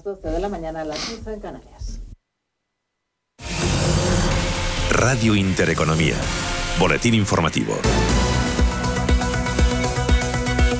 las 12 de la mañana, a las 11 en Canarias. Radio Intereconomía. Boletín informativo.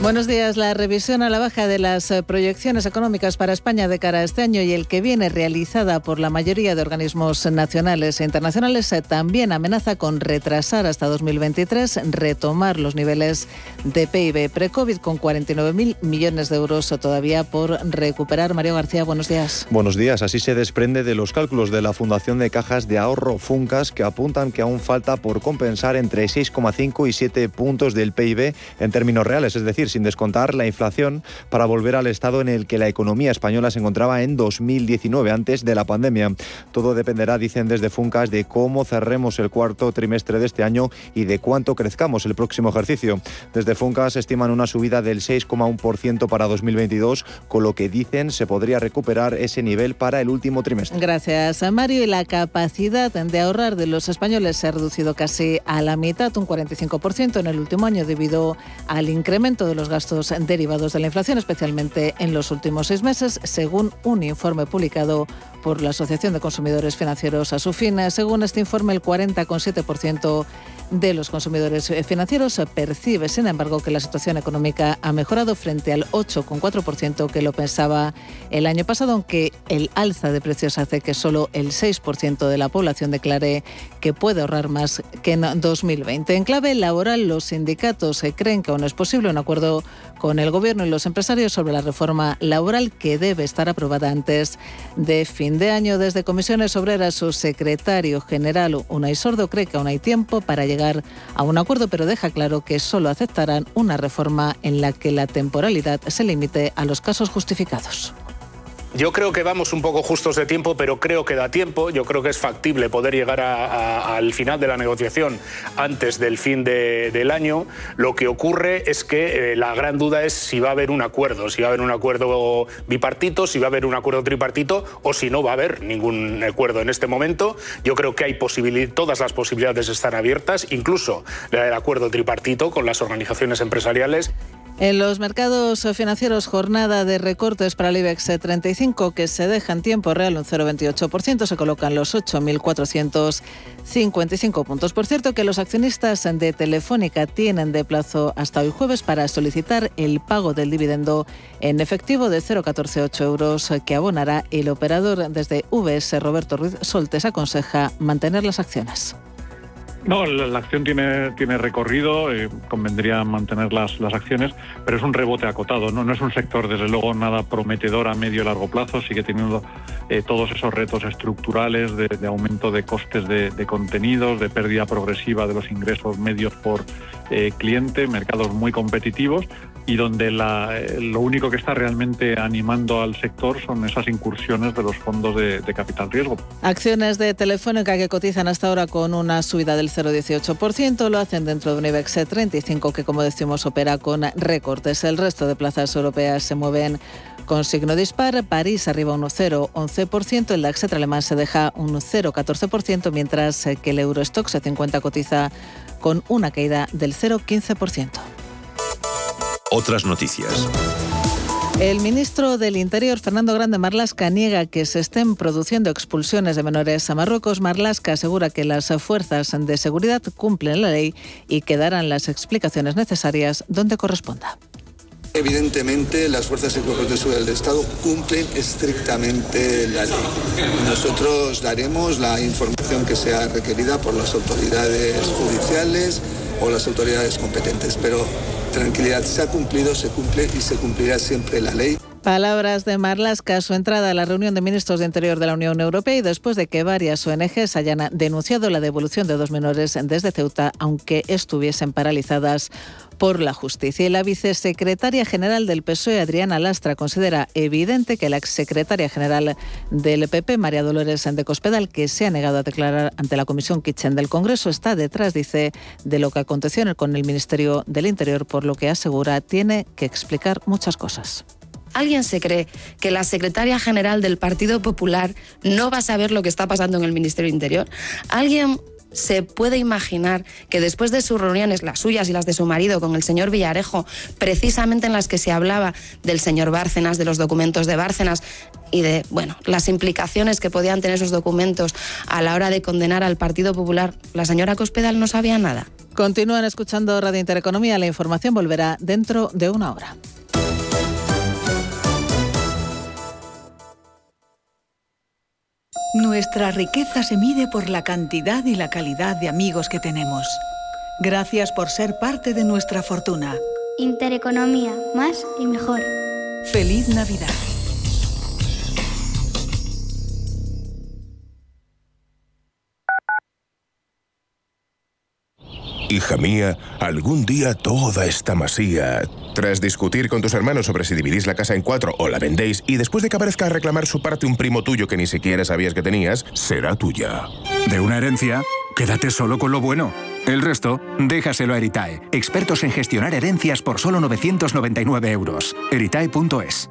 Buenos días. La revisión a la baja de las eh, proyecciones económicas para España de cara a este año y el que viene realizada por la mayoría de organismos nacionales e internacionales eh, también amenaza con retrasar hasta 2023 retomar los niveles de PIB pre-COVID con 49.000 millones de euros todavía por recuperar. Mario García, buenos días. Buenos días. Así se desprende de los cálculos de la Fundación de Cajas de Ahorro Funcas que apuntan que aún falta por compensar entre 6,5 y 7 puntos del PIB en términos reales, es decir, sin descontar la inflación, para volver al estado en el que la economía española se encontraba en 2019, antes de la pandemia. Todo dependerá, dicen desde Funcas, de cómo cerremos el cuarto trimestre de este año y de cuánto crezcamos el próximo ejercicio. Desde Funcas estiman una subida del 6,1% para 2022, con lo que dicen se podría recuperar ese nivel para el último trimestre. Gracias a Mario. Y la capacidad de ahorrar de los españoles se ha reducido casi a la mitad, un 45% en el último año, debido al incremento de los gastos derivados de la inflación, especialmente en los últimos seis meses, según un informe publicado por la Asociación de Consumidores Financieros a su fin. Según este informe, el 40,7% de los consumidores financieros percibe, sin embargo, que la situación económica ha mejorado frente al 8,4% que lo pensaba el año pasado, aunque el alza de precios hace que solo el 6% de la población declare que puede ahorrar más que en 2020. En clave laboral, los sindicatos creen que aún es posible un acuerdo con el Gobierno y los empresarios sobre la reforma laboral que debe estar aprobada antes de fin de año. Desde Comisiones Obreras, su secretario general, Unai Sordo, cree que aún hay tiempo para llegar a un acuerdo, pero deja claro que solo aceptarán una reforma en la que la temporalidad se limite a los casos justificados. Yo creo que vamos un poco justos de tiempo, pero creo que da tiempo. Yo creo que es factible poder llegar al final de la negociación antes del fin del año. Lo que ocurre es que eh, la gran duda es si va a haber un acuerdo, si va a haber un acuerdo bipartito, si va a haber un acuerdo tripartito o si no va a haber ningún acuerdo en este momento. Yo creo que hay todas las posibilidades están abiertas, incluso el acuerdo tripartito con las organizaciones empresariales. En los mercados financieros, jornada de recortes para el IBEX 35 que se deja en tiempo real un 0,28%, se colocan los 8.455 puntos. Por cierto, que los accionistas de Telefónica tienen de plazo hasta hoy jueves para solicitar el pago del dividendo en efectivo de 0,148 euros que abonará el operador desde VS. Roberto Ruiz Soltes aconseja mantener las acciones. No, la, acción tiene, tiene recorrido, eh, convendría mantener las, las acciones, pero es un rebote acotado, ¿no? no es un sector desde luego nada prometedor a medio y largo plazo, sigue teniendo eh, todos esos retos estructurales de, aumento de costes de, de, contenidos, de pérdida progresiva de los ingresos medios por eh, cliente, mercados muy competitivos y donde eh, lo único que está realmente animando al sector son esas incursiones de los fondos de, capital riesgo. Acciones de Telefónica que cotizan hasta ahora con una subida del 0,18%, lo hacen dentro de un IBEX 35 que como decimos opera con recortes. El resto de plazas europeas se mueven con signo dispar, París arriba un 0,11%, el DAX alemán se deja un 0,14%, mientras que el Eurostox 50 cotiza con una caída del 0,15%. Otras noticias. El ministro del Interior, Fernando Grande Marlasca, niega que se estén produciendo expulsiones de menores a Marruecos. Marlasca asegura que las fuerzas de seguridad cumplen la ley y que darán las explicaciones necesarias donde corresponda. Evidentemente, las fuerzas y de seguridad del Estado cumplen estrictamente la ley. Nosotros daremos la información que sea requerida por las autoridades judiciales o las autoridades competentes, pero tranquilidad, se ha cumplido, se cumple y se cumplirá siempre la ley. Palabras de Marlaska su entrada a la reunión de ministros de Interior de la Unión Europea y después de que varias ONGs hayan denunciado la devolución de dos menores desde Ceuta, aunque estuviesen paralizadas por la justicia. Y la vicesecretaria general del PSOE, Adriana Lastra, considera evidente que la exsecretaria general del PP, María Dolores de Cospedal, que se ha negado a declarar ante la Comisión Kitchen del Congreso, está detrás, dice, de lo que aconteció con el Ministerio del Interior, por lo que asegura tiene que explicar muchas cosas. ¿Alguien se cree que la secretaria general del Partido Popular no va a saber lo que está pasando en el Ministerio Interior? ¿Alguien se puede imaginar que después de sus reuniones, las suyas y las de su marido con el señor Villarejo, precisamente en las que se hablaba del señor Bárcenas, de los documentos de Bárcenas y de, bueno, las implicaciones que podían tener esos documentos a la hora de condenar al Partido Popular, la señora Cospedal no sabía nada. Continúan escuchando Radio Intereconomía. La información volverá dentro de una hora. Nuestra riqueza se mide por la cantidad y la calidad de amigos que tenemos. Gracias por ser parte de nuestra fortuna. Intereconomía, más y mejor. Feliz Navidad. Hija mía, algún día toda esta masía... Tras discutir con tus hermanos sobre si dividís la casa en cuatro o la vendéis, y después de que aparezca a reclamar su parte un primo tuyo que ni siquiera sabías que tenías, será tuya. De una herencia, quédate solo con lo bueno. El resto, déjaselo a Eritae, expertos en gestionar herencias por solo 999 euros. Eritae.es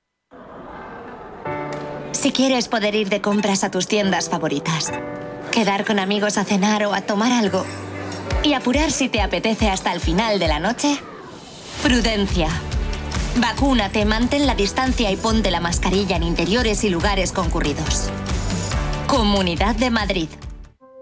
Si quieres poder ir de compras a tus tiendas favoritas, quedar con amigos a cenar o a tomar algo y apurar si te apetece hasta el final de la noche, prudencia. Vacúnate, mantén la distancia y ponte la mascarilla en interiores y lugares concurridos. Comunidad de Madrid.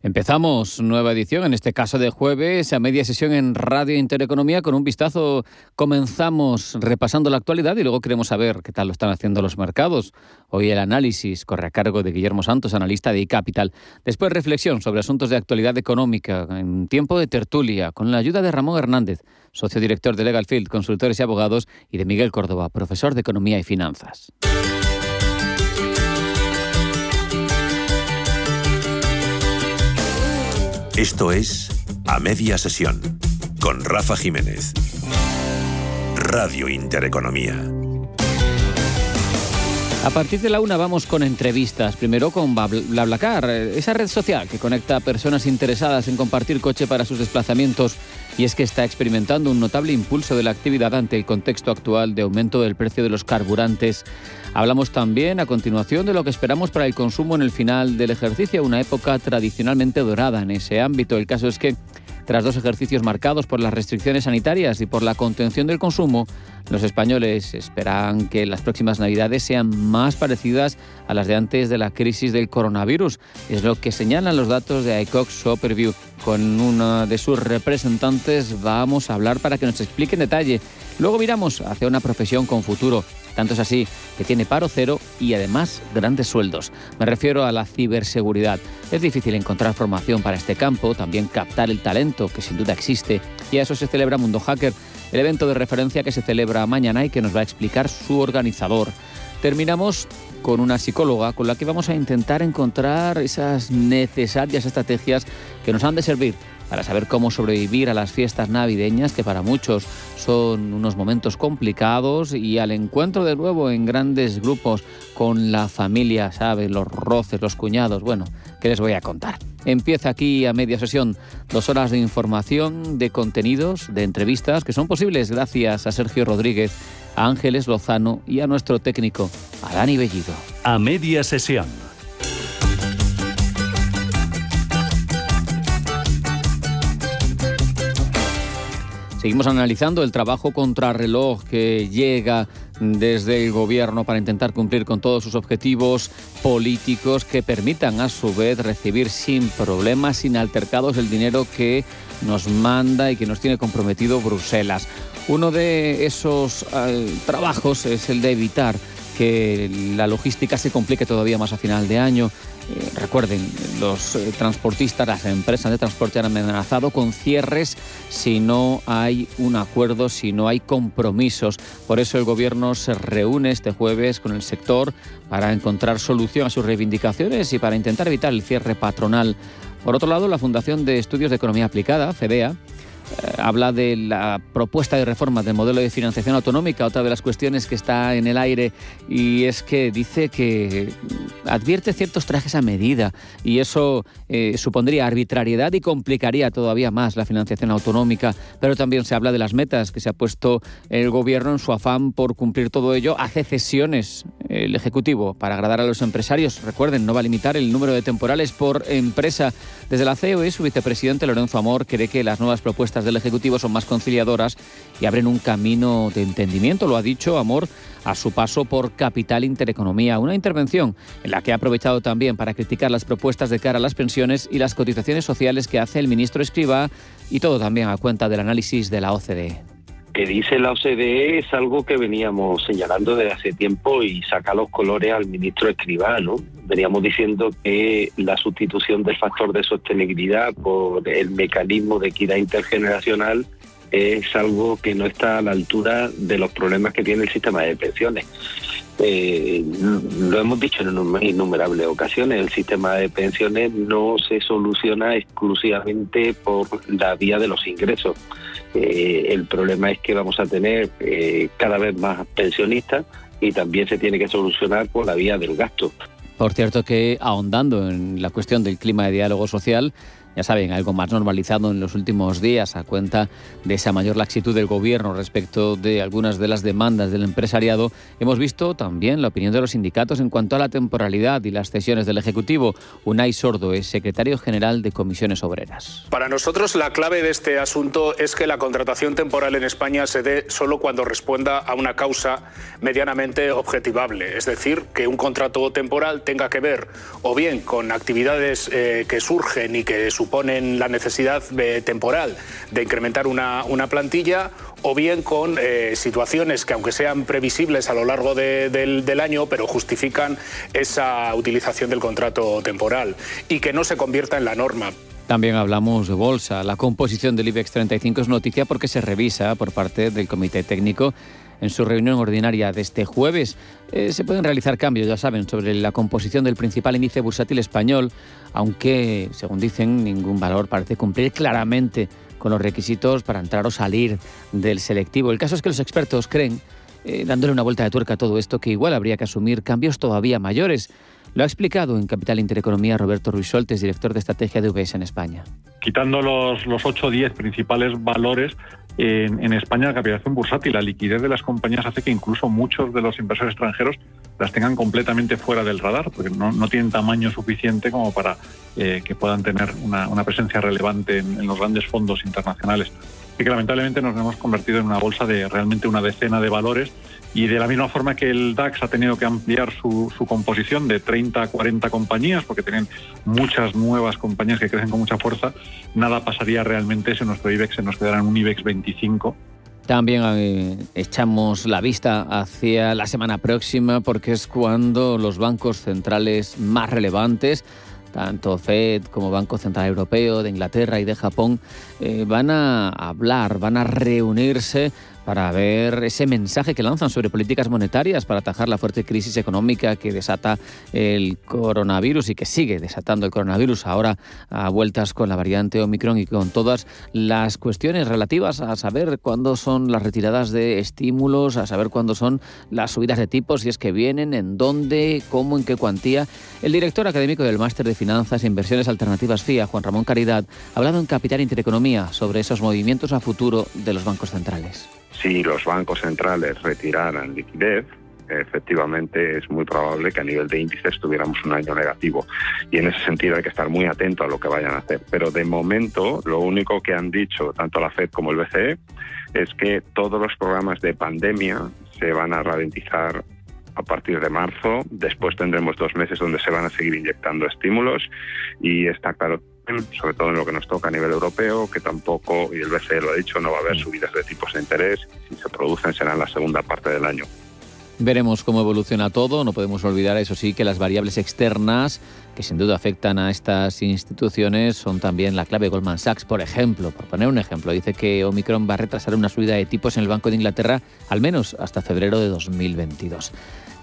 Empezamos nueva edición, en este caso de jueves, a media sesión en Radio Intereconomía. Con un vistazo comenzamos repasando la actualidad y luego queremos saber qué tal lo están haciendo los mercados. Hoy el análisis corre a cargo de Guillermo Santos, analista de iCapital. Después reflexión sobre asuntos de actualidad económica en tiempo de tertulia, con la ayuda de Ramón Hernández, socio director de Legal Field, consultores y abogados, y de Miguel Córdoba, profesor de Economía y Finanzas. Esto es A Media Sesión con Rafa Jiménez. Radio Intereconomía. A partir de la una vamos con entrevistas. Primero con BlaBlaCar, esa red social que conecta a personas interesadas en compartir coche para sus desplazamientos y es que está experimentando un notable impulso de la actividad ante el contexto actual de aumento del precio de los carburantes. Hablamos también a continuación de lo que esperamos para el consumo en el final del ejercicio, una época tradicionalmente dorada en ese ámbito. El caso es que tras dos ejercicios marcados por las restricciones sanitarias y por la contención del consumo, los españoles esperan que las próximas navidades sean más parecidas a las de antes de la crisis del coronavirus. Es lo que señalan los datos de ICOX Superview. Con una de sus representantes vamos a hablar para que nos explique en detalle. Luego miramos hacia una profesión con futuro. Tanto es así que tiene paro cero y además grandes sueldos. Me refiero a la ciberseguridad. Es difícil encontrar formación para este campo, también captar el talento que sin duda existe y a eso se celebra Mundo Hacker, el evento de referencia que se celebra mañana y que nos va a explicar su organizador. Terminamos con una psicóloga con la que vamos a intentar encontrar esas necesarias estrategias que nos han de servir para saber cómo sobrevivir a las fiestas navideñas, que para muchos son unos momentos complicados, y al encuentro de nuevo en grandes grupos con la familia, ¿sabes? Los roces, los cuñados, bueno, ¿qué les voy a contar? Empieza aquí a media sesión dos horas de información, de contenidos, de entrevistas que son posibles gracias a Sergio Rodríguez, a Ángeles Lozano y a nuestro técnico, a Dani Bellido. A media sesión Seguimos analizando el trabajo contrarreloj que llega desde el gobierno para intentar cumplir con todos sus objetivos políticos que permitan a su vez recibir sin problemas, sin altercados el dinero que nos manda y que nos tiene comprometido Bruselas. Uno de esos eh, trabajos es el de evitar que la logística se complique todavía más a final de año. Eh, recuerden, los eh, transportistas, las empresas de transporte han amenazado con cierres si no hay un acuerdo, si no hay compromisos. Por eso el Gobierno se reúne este jueves con el sector para encontrar solución a sus reivindicaciones y para intentar evitar el cierre patronal. Por otro lado, la Fundación de Estudios de Economía Aplicada, FEDEA, habla de la propuesta de reforma del modelo de financiación autonómica, otra de las cuestiones que está en el aire, y es que dice que advierte ciertos trajes a medida y eso eh, supondría arbitrariedad y complicaría todavía más la financiación autonómica, pero también se habla de las metas que se ha puesto el gobierno en su afán por cumplir todo ello, hace cesiones el Ejecutivo para agradar a los empresarios. Recuerden, no va a limitar el número de temporales por empresa. Desde la COE, su vicepresidente Lorenzo Amor cree que las nuevas propuestas del Ejecutivo son más conciliadoras y abren un camino de entendimiento, lo ha dicho Amor a su paso por Capital Intereconomía, una intervención en la que ha aprovechado también para criticar las propuestas de cara a las pensiones y las cotizaciones sociales que hace el ministro Escriba y todo también a cuenta del análisis de la OCDE que dice la OCDE es algo que veníamos señalando desde hace tiempo y saca los colores al ministro Escribano. Veníamos diciendo que la sustitución del factor de sostenibilidad por el mecanismo de equidad intergeneracional es algo que no está a la altura de los problemas que tiene el sistema de pensiones. Eh, lo hemos dicho en innumerables ocasiones, el sistema de pensiones no se soluciona exclusivamente por la vía de los ingresos. Eh, el problema es que vamos a tener eh, cada vez más pensionistas y también se tiene que solucionar por la vía del gasto. Por cierto que ahondando en la cuestión del clima de diálogo social, ya saben, algo más normalizado en los últimos días a cuenta de esa mayor laxitud del gobierno respecto de algunas de las demandas del empresariado. Hemos visto también la opinión de los sindicatos en cuanto a la temporalidad y las cesiones del Ejecutivo. Unai Sordo es secretario general de Comisiones Obreras. Para nosotros la clave de este asunto es que la contratación temporal en España se dé solo cuando responda a una causa medianamente objetivable. Es decir, que un contrato temporal tenga que ver o bien con actividades eh, que surgen y que su suponen la necesidad temporal de incrementar una, plantilla o bien con eh, situaciones que aunque sean previsibles a lo largo del, año, pero justifican esa utilización del contrato temporal y que no se convierta en la norma. También hablamos de bolsa. La composición del IBEX 35 es noticia porque se revisa por parte del Comité Técnico en su reunión ordinaria de este jueves. Eh, se pueden realizar cambios, ya saben, sobre la composición del principal índice bursátil español, aunque, según dicen, ningún valor parece cumplir claramente con los requisitos para entrar o salir del selectivo. El caso es que los expertos creen, eh, dándole una vuelta de tuerca a todo esto, que igual habría que asumir cambios todavía mayores. Lo ha explicado en Capital Intereconomía Roberto Ruiz Soltes, director de estrategia de UBS en España. Quitando los, los 8 o 10 principales valores, en, España la capitalización bursátil, la liquidez de las compañías hace que incluso muchos de los inversores extranjeros las tengan completamente fuera del radar, porque no, tienen tamaño suficiente como para eh, que puedan tener una, presencia relevante en, los grandes fondos internacionales. Y que lamentablemente nos hemos convertido en una bolsa de realmente una decena de valores y de la misma forma que el DAX ha tenido que ampliar su, composición de 30 a 40 compañías, porque tienen muchas nuevas compañías que crecen con mucha fuerza, nada pasaría realmente si nuestro IBEX se nos quedara en un IBEX 25. También eh, echamos la vista hacia la semana próxima porque es cuando los bancos centrales más relevantes tanto Fed como Banco Central Europeo de Inglaterra y de Japón eh, van a hablar, van a reunirse para ver ese mensaje que lanzan sobre políticas monetarias para atajar la fuerte crisis económica que desata el coronavirus y que sigue desatando el coronavirus ahora a vueltas con la variante Omicron y con todas las cuestiones relativas a saber cuándo son las retiradas de estímulos, a saber cuándo son las subidas de tipos, si es que vienen, en dónde, cómo, en qué cuantía. El director académico del Máster de Finanzas e Inversiones Alternativas FIA, Juan Ramón Caridad, ha hablado en Capital Intereconomía sobre esos movimientos a futuro de los bancos centrales si los bancos centrales retiraran liquidez, efectivamente es muy probable que a nivel de índices tuviéramos un año negativo. Y en ese sentido hay que estar muy atento a lo que vayan a hacer. Pero de momento lo único que han dicho tanto la Fed como el BCE es que todos los programas de pandemia se van a ralentizar a partir de marzo. Después tendremos dos meses donde se van a seguir inyectando estímulos y está claro sobre todo en lo que nos toca a nivel europeo, que tampoco, y el BCE lo ha dicho, no va a haber mm. subidas de tipos de interés. Si se producen será en la segunda parte del año. Veremos cómo evoluciona todo. No podemos olvidar, eso sí, que las variables externas que sin duda afectan a estas instituciones son también la clave. Goldman Sachs, por ejemplo, por poner un ejemplo, dice que Omicron va a retrasar una subida de tipos en el Banco de Inglaterra al menos hasta febrero de 2022.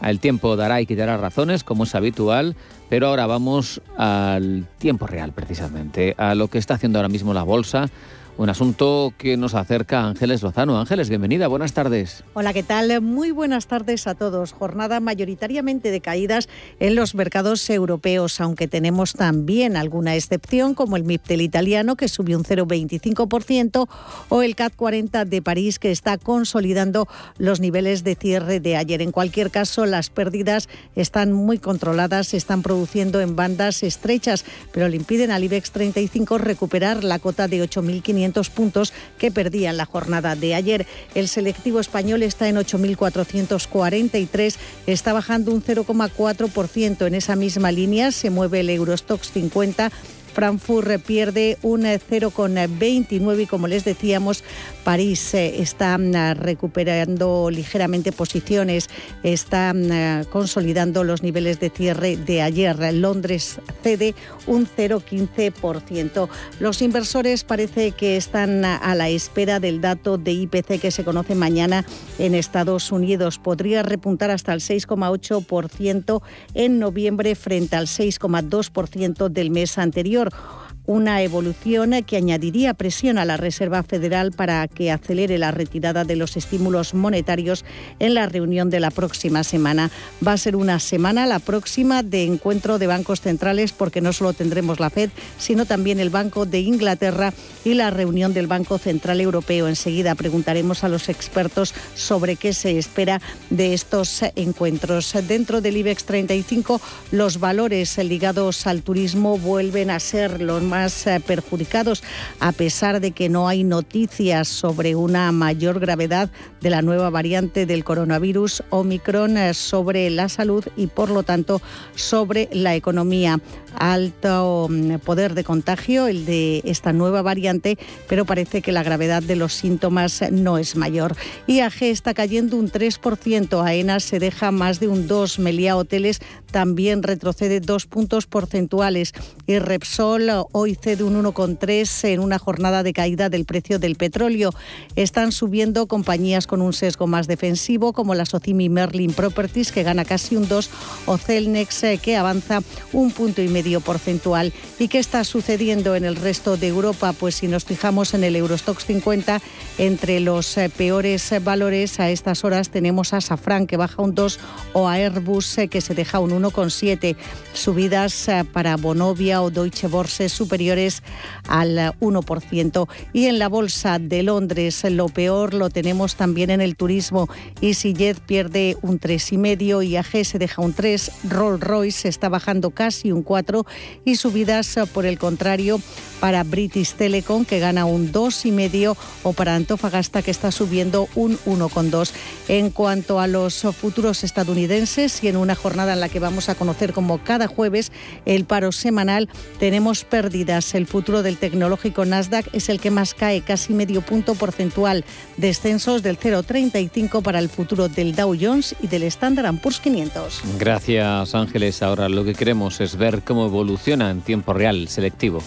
El tiempo dará y quitará razones, como es habitual, pero ahora vamos al tiempo real, precisamente, a lo que está haciendo ahora mismo la bolsa un asunto que nos acerca a Ángeles Lozano. Ángeles, bienvenida, buenas tardes. Hola, ¿qué tal? Muy buenas tardes a todos. Jornada mayoritariamente de caídas en los mercados europeos, aunque tenemos también alguna excepción, como el MIP del italiano, que subió un 0,25%, o el CAC 40 de París, que está consolidando los niveles de cierre de ayer. En cualquier caso, las pérdidas están muy controladas, se están produciendo en bandas estrechas, pero le impiden al IBEX 35 recuperar la cota de 8.500 puntos que perdía en la jornada de ayer. El selectivo español está en 8.443, está bajando un 0,4%. En esa misma línea se mueve el Eurostox 50 Frankfurt pierde un 0,29 y como les decíamos, París eh, está mm, recuperando ligeramente posiciones, está mm, consolidando los niveles de cierre de ayer. Londres cede un 0,15%. Los inversores parece que están a la espera del dato de IPC que se conoce mañana en Estados Unidos. Podría repuntar hasta el 6,8% en noviembre frente al 6,2% del mes anterior Señor una evolución que añadiría presión a la Reserva Federal para que acelere la retirada de los estímulos monetarios en la reunión de la próxima semana. Va a ser una semana la próxima de encuentro de bancos centrales porque no solo tendremos la Fed, sino también el Banco de Inglaterra y la reunión del Banco Central Europeo. Enseguida preguntaremos a los expertos sobre qué se espera de estos encuentros. Dentro del IBEX 35, los valores ligados al turismo vuelven a ser los más eh, perjudicados, a pesar de que no hay noticias sobre una mayor gravedad de la nueva variante del coronavirus Omicron eh, sobre la salud y, por lo tanto, sobre la economía. Alto mm, poder de contagio el de esta nueva variante, pero parece que la gravedad de los síntomas no es mayor. IAG está cayendo un 3%, AENA se deja más de un 2%, Melia Hoteles también retrocede dos puntos porcentuales y Repsol hoy cede un 1,3 en una jornada de caída del precio del petróleo. Están subiendo compañías con un sesgo más defensivo como la Socimi Merlin Properties que gana casi un 2 o Celnex eh, que avanza un punto y medio porcentual. ¿Y qué está sucediendo en el resto de Europa? Pues si nos fijamos en el Eurostox 50, entre los eh, peores valores a estas horas tenemos a Safran que baja un 2 o a Airbus eh, que se deja un 1,7. Subidas para Bonovia o Deutsche borses superiores al 1%. Y en la bolsa de Londres lo peor lo tenemos también en el turismo. EasyJet pierde un 3,5, IAG se deja un 3, Rolls Royce está bajando casi un 4 y subidas por el contrario para British Telecom que gana un 2,5 o para Antofagasta que está subiendo un 1,2. En cuanto a los futuros estadounidenses y en una jornada en la que vamos a conocer como cada jueves el paro semanal, tenemos pérdidas. El futuro del tecnológico Nasdaq es el que más cae, casi medio punto porcentual. Descensos del 0,35 para el futuro del Dow Jones y del Standard Poor's 500. Gracias Ángeles. Ahora lo que queremos es ver cómo evoluciona en tiempo real selectivo.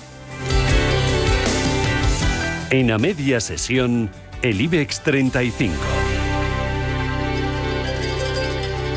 En a media sesión el IBEX 35.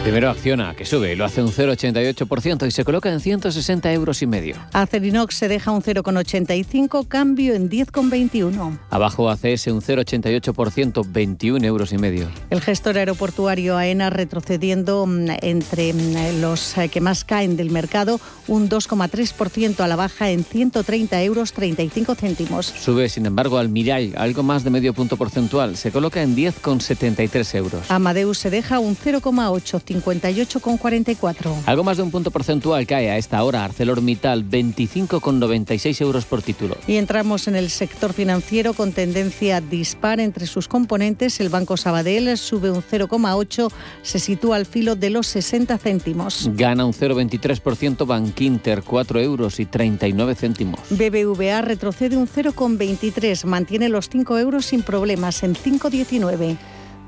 Primero acciona, que sube, lo hace un 0,88% y se coloca en 160 euros y medio. Acerinox se deja un 0,85, cambio en 10,21. Abajo ACS un 0,88%, 21 euros y medio. El gestor aeroportuario AENA retrocediendo mm, entre mm, los eh, que más caen del mercado, un 2,3% a la baja en 130 euros 35 céntimos. Sube, sin embargo, al Mirai, algo más de medio punto porcentual, se coloca en 10,73 euros. Amadeus se deja un 0,8 58,44. Algo más de un punto porcentual cae a esta hora ArcelorMittal, 25,96 euros por título. Y entramos en el sector financiero con tendencia dispar entre sus componentes. El Banco Sabadell sube un 0,8, se sitúa al filo de los 60 céntimos. Gana un 0,23% Bankinter, 4 euros y 39 céntimos. BBVA retrocede un 0,23, mantiene los 5 euros sin problemas en 5,19.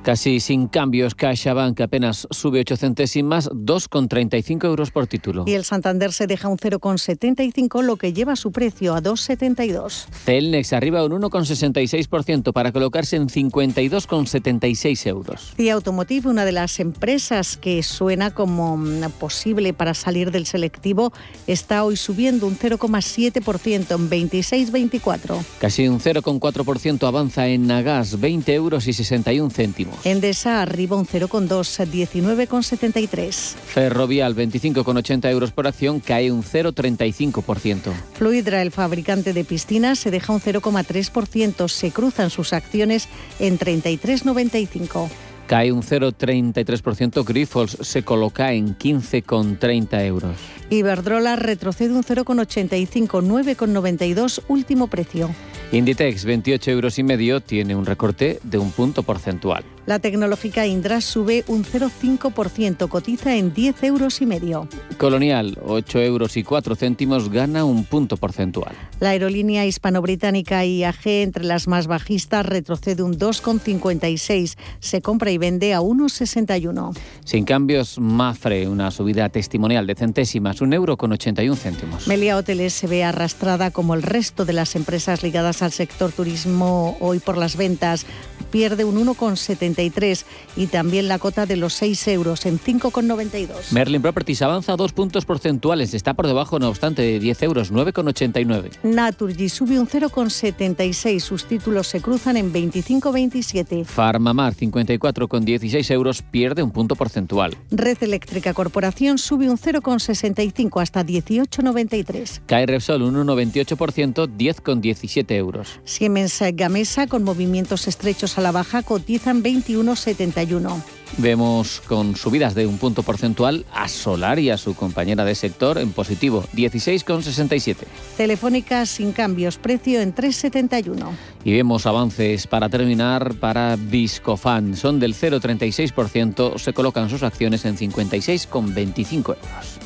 Casi sin cambios, CaixaBank apenas sube 8 centésimas, 2,35 euros por título. Y el Santander se deja un 0,75, lo que lleva su precio a 2,72. Celnex arriba un 1,66% para colocarse en 52,76 euros. Y Automotive, una de las empresas que suena como mm, posible para salir del selectivo, está hoy subiendo un 0,7% en 26,24. Casi un 0,4% avanza en Nagas, 20 euros y 61 céntimos. Endesa arriba un 0,2, 19,73. Ferrovial, 25,80 euros por acción, cae un 0,35%. Fluidra, el fabricante de piscinas, se deja un 0,3%. Se cruzan sus acciones en 33,95. Cae un 0,33%. Grifols se coloca en 15,30 euros. Iberdrola retrocede un 0,85, 9,92 último precio. Inditex, 28 euros y medio, tiene un recorte de un punto porcentual. La tecnológica Indra sube un 0,5%, cotiza en 10 euros y medio. Colonial, 8 euros y 4 céntimos, gana un punto porcentual. La aerolínea hispano-británica IAG, entre las más bajistas, retrocede un 2,56, se compra y vende a 1,61. Sin cambios, Mafre, una subida testimonial de centésimas, un euro con 81 céntimos. Melia Hoteles se ve arrastrada como el resto de las empresas ligadas al sector turismo hoy por las ventas. Pierde un 1,73 y también la cota de los 6 euros en 5,92. Merlin Properties avanza dos puntos porcentuales, está por debajo, no obstante, de 10 euros, 9,89. Naturgy sube un 0,76, sus títulos se cruzan en 25,27. Farmamar, 54,16 euros, pierde un punto porcentual. Red Eléctrica Corporación sube un 0,65 hasta 18,93. Cae Repsol un 1,28%, 10,17 euros. Siemens Gamesa, con movimientos estrechos a la baja, cotizan 21,71. Vemos con subidas de un punto porcentual a Solar y a su compañera de sector en positivo, 16,67. Telefónica sin cambios, precio en 3,71. Y vemos avances para terminar para Viscofan. Son del 0,36%, se colocan sus acciones en 56,25 euros.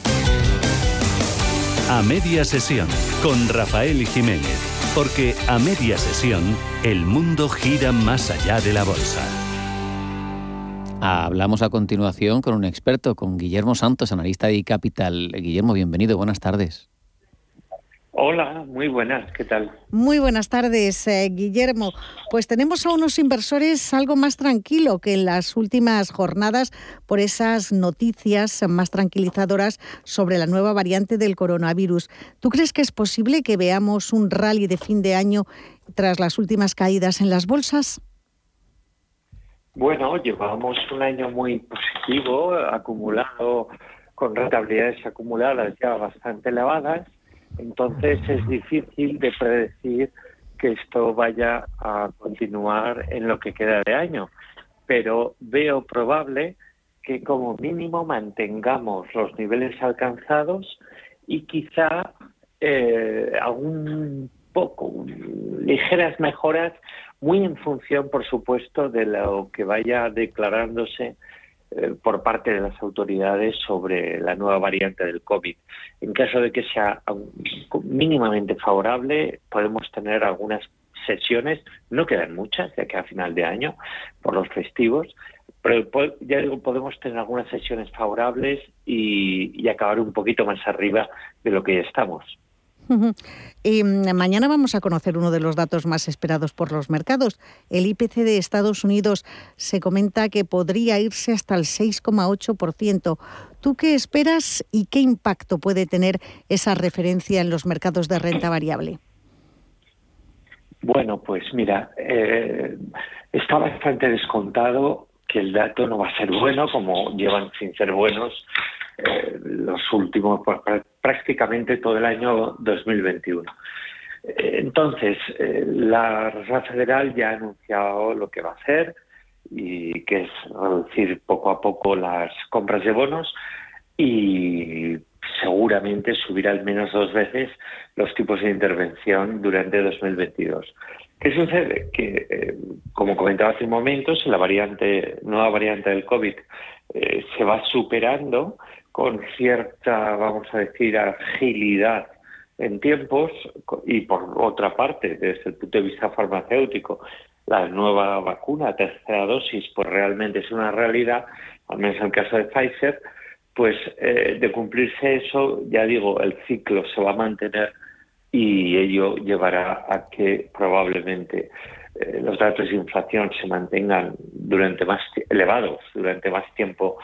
A media sesión con Rafael Jiménez. Porque a media sesión el mundo gira más allá de la bolsa. Hablamos a continuación con un experto, con Guillermo Santos, analista de Capital. Guillermo, bienvenido, buenas tardes. Hola, muy buenas, ¿qué tal? Muy buenas tardes, eh, Guillermo. Pues tenemos a unos inversores algo más tranquilo que en las últimas jornadas por esas noticias más tranquilizadoras sobre la nueva variante del coronavirus. ¿Tú crees que es posible que veamos un rally de fin de año tras las últimas caídas en las bolsas? Bueno, llevamos un año muy positivo, acumulado con rentabilidades acumuladas ya bastante elevadas entonces es difícil de predecir que esto vaya a continuar en lo que queda de año, pero veo probable que como mínimo mantengamos los niveles alcanzados y quizá eh, algún poco, ligeras mejoras, muy en función, por supuesto, de lo que vaya declarándose eh, por parte de las autoridades sobre la nueva variante del COVID. En caso de que sea mínimamente favorable, podemos tener algunas sesiones, no quedan muchas, ya que a final de año, por los festivos, pero ya digo, podemos tener algunas sesiones favorables y, y acabar un poquito más arriba de lo que ya estamos. Y mm, mañana vamos a conocer uno de los datos más esperados por los mercados. El IPC de Estados Unidos se comenta que podría irse hasta el 6,8%. ¿Tú qué esperas y qué impacto puede tener esa referencia en los mercados de renta variable? Bueno, pues mira, eh, está bastante descontado que el dato no va a ser bueno, como llevan sin ser buenos eh, los últimos, pues, prácticamente todo el año 2021. Eh, entonces, eh, la Reserva Federal ya ha anunciado lo que va a hacer y que es reducir poco a poco las compras de bonos y seguramente subir al menos dos veces los tipos de intervención durante 2022. ¿Qué sucede? Que, como comentaba hace un momento, si la variante, nueva variante del COVID se va superando, con cierta, vamos a decir, agilidad en tiempos y por otra parte, desde el punto de vista farmacéutico, la nueva vacuna, tercera dosis, pues realmente es una realidad, al menos en el caso de Pfizer, pues eh, de cumplirse eso, ya digo, el ciclo se va a mantener y ello llevará a que probablemente eh, los datos de inflación se mantengan durante más elevados durante más tiempo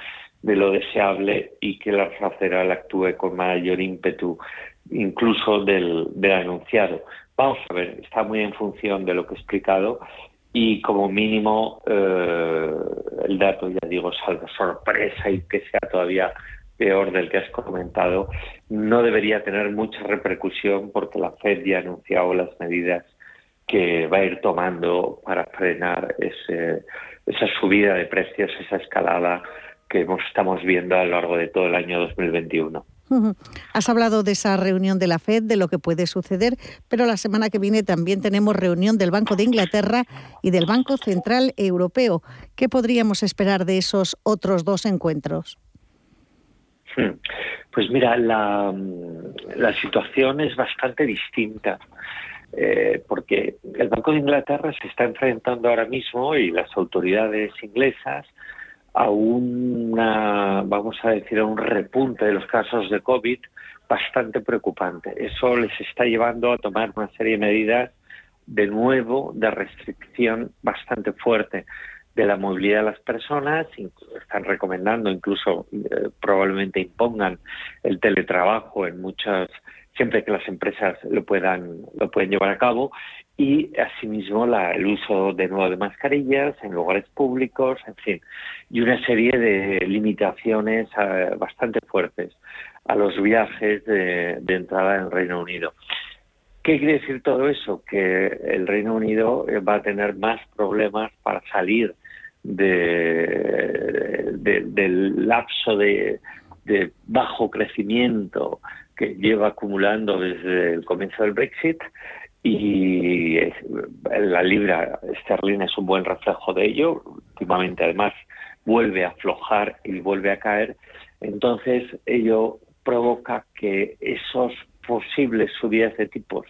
de lo deseable y que la Federal actúe con mayor ímpetu, incluso del, anunciado. Vamos a ver, está muy en función de lo que he explicado y como mínimo eh, el dato, ya digo, salga sorpresa y que sea todavía peor del que has comentado, no debería tener mucha repercusión porque la Fed ya ha anunciado las medidas que va a ir tomando para frenar ese, esa subida de precios, esa escalada que estamos viendo a lo largo de todo el año 2021. Has hablado de esa reunión de la Fed, de lo que puede suceder, pero la semana que viene también tenemos reunión del Banco de Inglaterra y del Banco Central Europeo. ¿Qué podríamos esperar de esos otros dos encuentros? Hmm. Pues mira, la, la situación es bastante distinta. Eh, porque el Banco de Inglaterra se está enfrentando ahora mismo y las autoridades inglesas a una, vamos a decir, a un repunte de los casos de COVID bastante preocupante. Eso les está llevando a tomar una serie de medidas de nuevo de restricción bastante fuerte de la movilidad de las personas, están recomendando incluso eh, probablemente impongan el teletrabajo en muchas siempre que las empresas lo puedan lo pueden llevar a cabo y asimismo la, el uso de nuevo de mascarillas en lugares públicos, en fin, y una serie de limitaciones eh, bastante fuertes a los viajes de, entrada en Reino Unido. ¿Qué quiere decir todo eso? Que el Reino Unido eh, va a tener más problemas para salir de, del lapso de bajo crecimiento que lleva acumulando desde el comienzo del Brexit y la libra esterlina es un buen reflejo de ello. Últimamente, además, vuelve a aflojar y vuelve a caer. Entonces, ello provoca que esos posibles subidas de tipos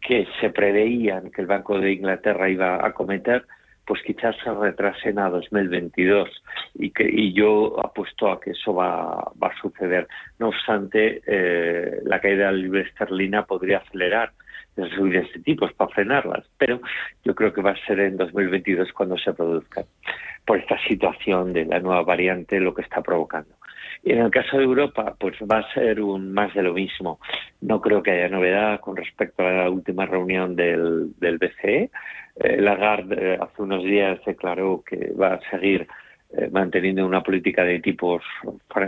que se preveían que el Banco de Inglaterra iba a cometer, pues quizás se retrasen a 2022 y que y yo apuesto a que eso va, va a suceder. No obstante, eh, la caída de la libra esterlina podría acelerar de subidas de este tipo, es para frenarlas, pero yo creo que va a ser en 2022 cuando se produzcan, por esta situación de la nueva variante, lo que está provocando. Y en el caso de Europa, pues va a ser un más de lo mismo. No creo que haya novedad con respecto a la última reunión del, del BCE. Eh, Lagarde eh, hace unos días declaró que va a seguir eh, manteniendo una política de tipos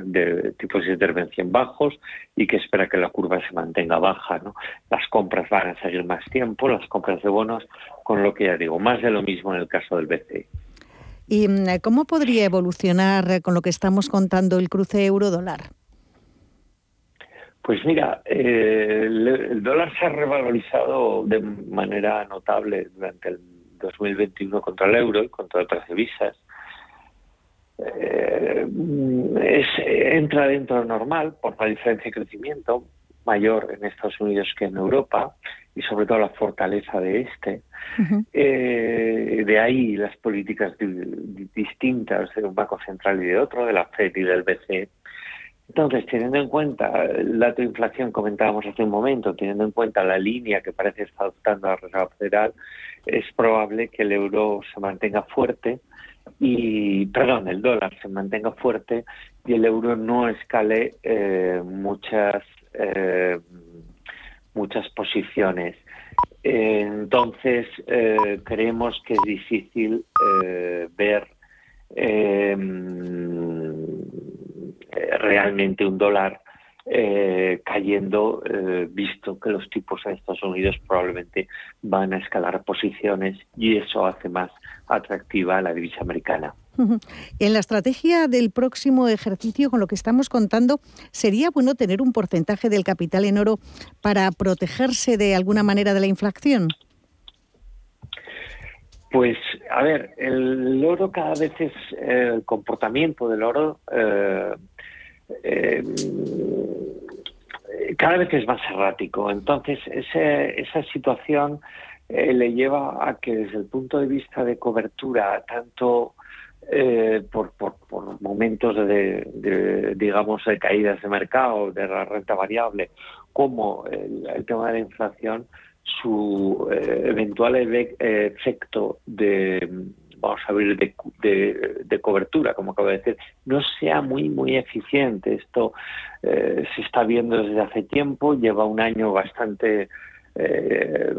de tipos de intervención bajos y que espera que la curva se mantenga baja. ¿no? Las compras van a seguir más tiempo, las compras de bonos, con lo que ya digo, más de lo mismo en el caso del BCE. ¿Y mm, cómo podría evolucionar con lo que estamos contando el cruce euro-dólar? Pues mira, eh, el, dólar se ha revalorizado de manera notable durante el 2021 contra el euro y contra otras divisas. Eh, es, entra dentro de normal por la diferencia de crecimiento mayor en Estados Unidos que en Europa y sobre todo la fortaleza de este. Eh, de ahí las políticas distintas de un banco central y de otro, de la Fed y del BCE, Entonces, teniendo en cuenta el dato de inflación comentábamos hace un momento, teniendo en cuenta la línea que parece estar adoptando la Reserva Federal, es probable que el euro se mantenga fuerte y, perdón, el dólar se mantenga fuerte y el euro no escale eh, muchas eh, muchas posiciones. entonces, eh, creemos que es difícil ver realmente un dólar eh, cayendo, eh, visto que los tipos en Estados Unidos probablemente van a escalar posiciones y eso hace más atractiva la divisa americana. En la estrategia del próximo ejercicio, con lo que estamos contando, ¿sería bueno tener un porcentaje del capital en oro para protegerse de alguna manera de la inflación? Pues, a ver, el oro cada vez es, eh, el comportamiento del oro eh, cada vez es más errático. Entonces, esa situación eh, le lleva a que desde el punto de vista de cobertura, tanto eh, por, momentos de, digamos, de caídas de mercado, de la renta variable, como el, tema de la inflación, su eventual efecto de vamos a abrir de, cobertura, como acabo de decir, no sea muy, muy eficiente. Esto eh, se está viendo desde hace tiempo, lleva un año bastante eh,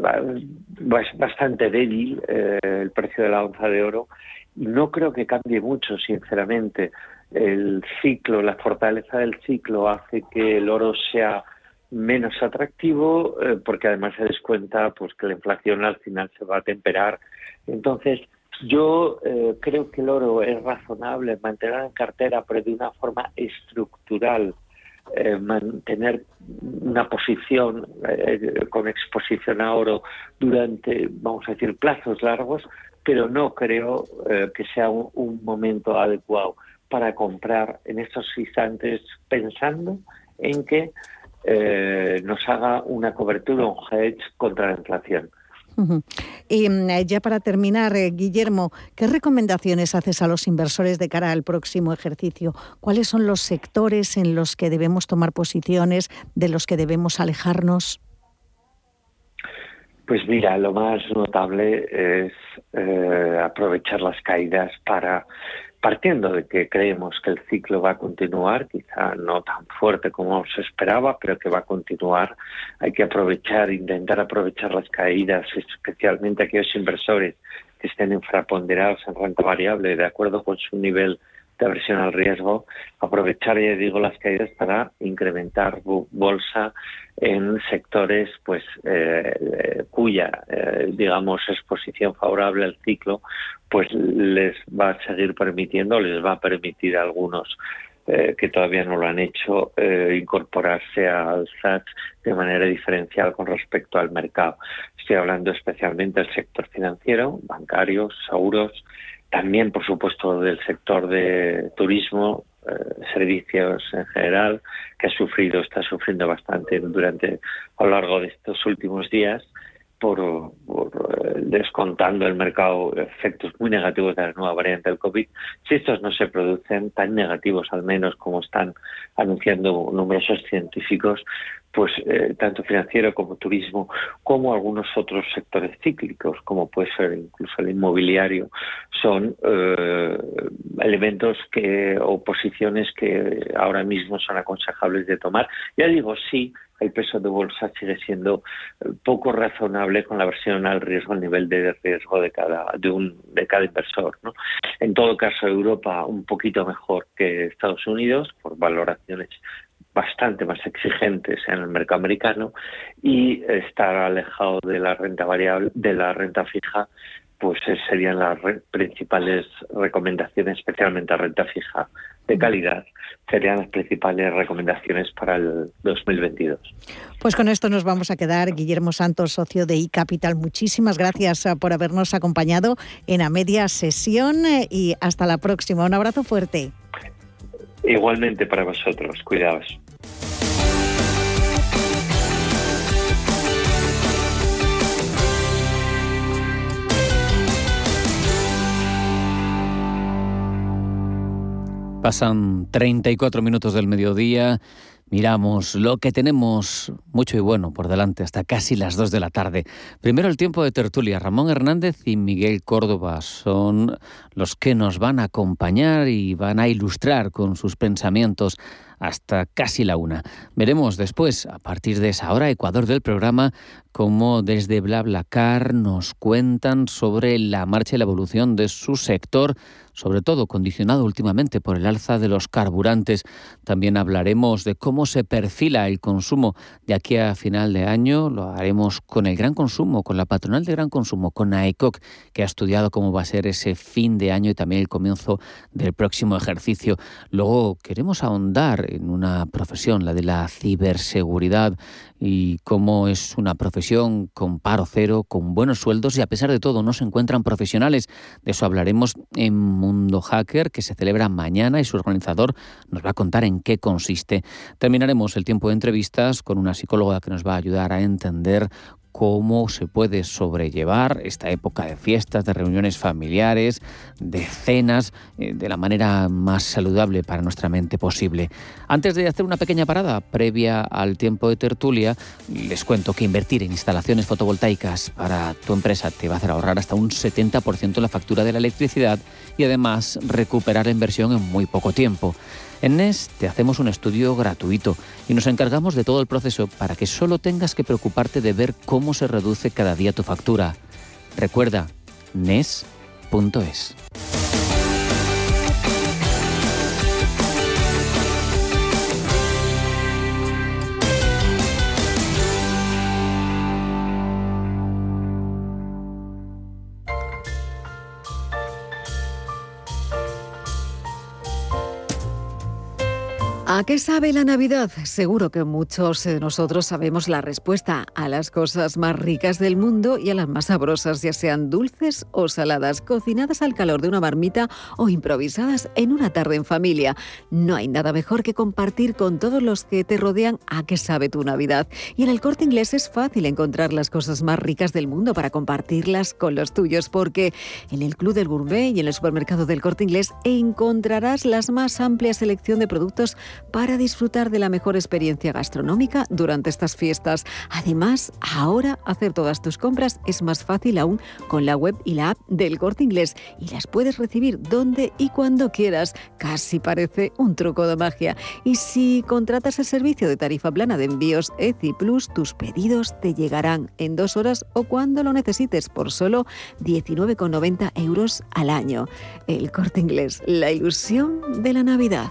bastante débil eh, el precio de la onza de oro y no creo que cambie mucho, sinceramente. El ciclo, la fortaleza del ciclo hace que el oro sea menos atractivo porque además se descuenta pues que la inflación al final se va a temperar. Entonces, yo eh, creo que el oro es razonable mantener en cartera, pero de una forma estructural, eh, mantener una posición eh, con exposición a oro durante, vamos a decir, plazos largos, pero no creo que sea un, momento adecuado para comprar en estos instantes pensando en que nos haga una cobertura, un hedge contra la inflación. Y mm, eh, ya para terminar, eh, Guillermo, ¿qué recomendaciones haces a los inversores de cara al próximo ejercicio? ¿Cuáles son los sectores en los que debemos tomar posiciones, de los que debemos alejarnos? Pues mira, lo más notable es eh, aprovechar las caídas para partiendo de que creemos que el ciclo va a continuar, quizá no tan fuerte como se esperaba, pero que va a continuar, hay que aprovechar, intentar aprovechar las caídas, especialmente aquellos inversores que estén infraponderados en renta variable, de acuerdo con su nivel de aversión al riesgo, aprovechar, ya digo, las caídas para incrementar bolsa en sectores pues eh, cuya, eh, digamos, exposición favorable al ciclo pues les va a seguir permitiendo, les va a permitir a algunos eh, que todavía no lo han hecho, incorporarse al SAT de manera diferencial con respecto al mercado. Estoy hablando especialmente del sector financiero, bancarios, seguros, también, por supuesto, del sector de turismo, eh, servicios en general, que ha sufrido, está sufriendo bastante durante a lo largo de estos últimos días por, eh, descontando el mercado efectos muy negativos de la nueva variante del COVID. Si estos no se producen tan negativos, al menos como están anunciando numerosos científicos, pues eh, tanto financiero como turismo, como algunos otros sectores cíclicos, como puede ser incluso el inmobiliario, son eh, elementos que o posiciones que ahora mismo son aconsejables de tomar. Ya digo, sí, el peso de bolsa sigue siendo eh, poco razonable con la versión al riesgo, al nivel de riesgo de cada, de un, de cada inversor. ¿no? En todo caso, Europa un poquito mejor que Estados Unidos por valoraciones bastante más exigentes en el mercado americano y estar alejado de la renta variable, de la renta fija, pues serían las principales recomendaciones, especialmente a renta fija de calidad, serían las principales recomendaciones para el 2022. Pues con esto nos vamos a quedar. Guillermo Santos, socio de iCapital, muchísimas gracias eh, por habernos acompañado en la media sesión eh, y hasta la próxima. Un abrazo fuerte. Igualmente para vosotros, cuidaos. Pasan 34 minutos del mediodía. Miramos lo que tenemos mucho y bueno por delante hasta casi las 2 de la tarde. Primero el tiempo de tertulia. Ramón Hernández y Miguel Córdoba son los que nos van a acompañar y van a ilustrar con sus pensamientos hasta casi la una. Veremos después, a partir de esa hora, Ecuador del programa, cómo desde BlaBlaCar nos cuentan sobre la marcha y la evolución de su sector sobre todo condicionado últimamente por el alza de los carburantes. También hablaremos de cómo se perfila el consumo de aquí a final de año. Lo haremos con el gran consumo, con la patronal de gran consumo, con AECOC, que ha estudiado cómo va a ser ese fin de año y también el comienzo del próximo ejercicio. Luego queremos ahondar en una profesión, la de la ciberseguridad y cómo es una profesión con paro cero, con buenos sueldos y a pesar de todo no se encuentran profesionales. De eso hablaremos en Mundo Hacker que se celebra mañana y su organizador nos va a contar en qué consiste. Terminaremos el tiempo de entrevistas con una psicóloga que nos va a ayudar a entender cómo se puede sobrellevar esta época de fiestas, de reuniones familiares, de cenas, eh, de la manera más saludable para nuestra mente posible. Antes de hacer una pequeña parada previa al tiempo de tertulia, les cuento que invertir en instalaciones fotovoltaicas para tu empresa te va a hacer ahorrar hasta un 70% la factura de la electricidad y además recuperar la inversión en muy poco tiempo. En NES te hacemos un estudio gratuito y nos encargamos de todo el proceso para que solo tengas que preocuparte de ver cómo se reduce cada día tu factura. Recuerda, NES.es. ¿A qué sabe la Navidad? Seguro que muchos de nosotros sabemos la respuesta a las cosas más ricas del mundo y a las más sabrosas, ya sean dulces o saladas, cocinadas al calor de una marmita o improvisadas en una tarde en familia. No hay nada mejor que compartir con todos los que te rodean a qué sabe tu Navidad. Y en el corte inglés es fácil encontrar las cosas más ricas del mundo para compartirlas con los tuyos, porque en el Club del Gourmet y en el supermercado del corte inglés encontrarás la más amplia selección de productos para disfrutar de la mejor experiencia gastronómica durante estas fiestas. Además, ahora hacer todas tus compras es más fácil aún con la web y la app del Corte Inglés y las puedes recibir donde y cuando quieras. Casi parece un truco de magia. Y si contratas el servicio de tarifa plana de envíos ECI Plus, tus pedidos te llegarán en dos horas o cuando lo necesites por solo 19,90 euros al año. El Corte Inglés, la ilusión de la Navidad.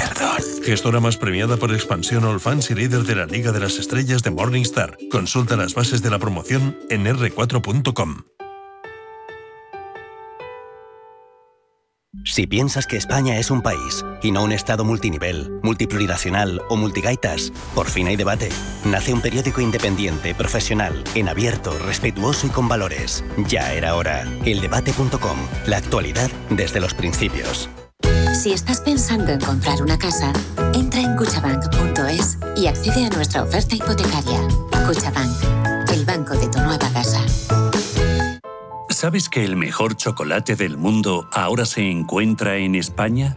Perdón. Gestora más premiada por expansión All Fans y líder de la Liga de las Estrellas de Morningstar. Consulta las bases de la promoción en r4.com. Si piensas que España es un país y no un estado multinivel, multiplurinacional o multigaitas, por fin hay debate. Nace un periódico independiente, profesional, en abierto, respetuoso y con valores. Ya era hora. Eldebate.com. La actualidad desde los principios. Si estás pensando en comprar una casa, entra en cuchabank.es y accede a nuestra oferta hipotecaria. Cuchabank, el banco de tu nueva casa. ¿Sabes que el mejor chocolate del mundo ahora se encuentra en España?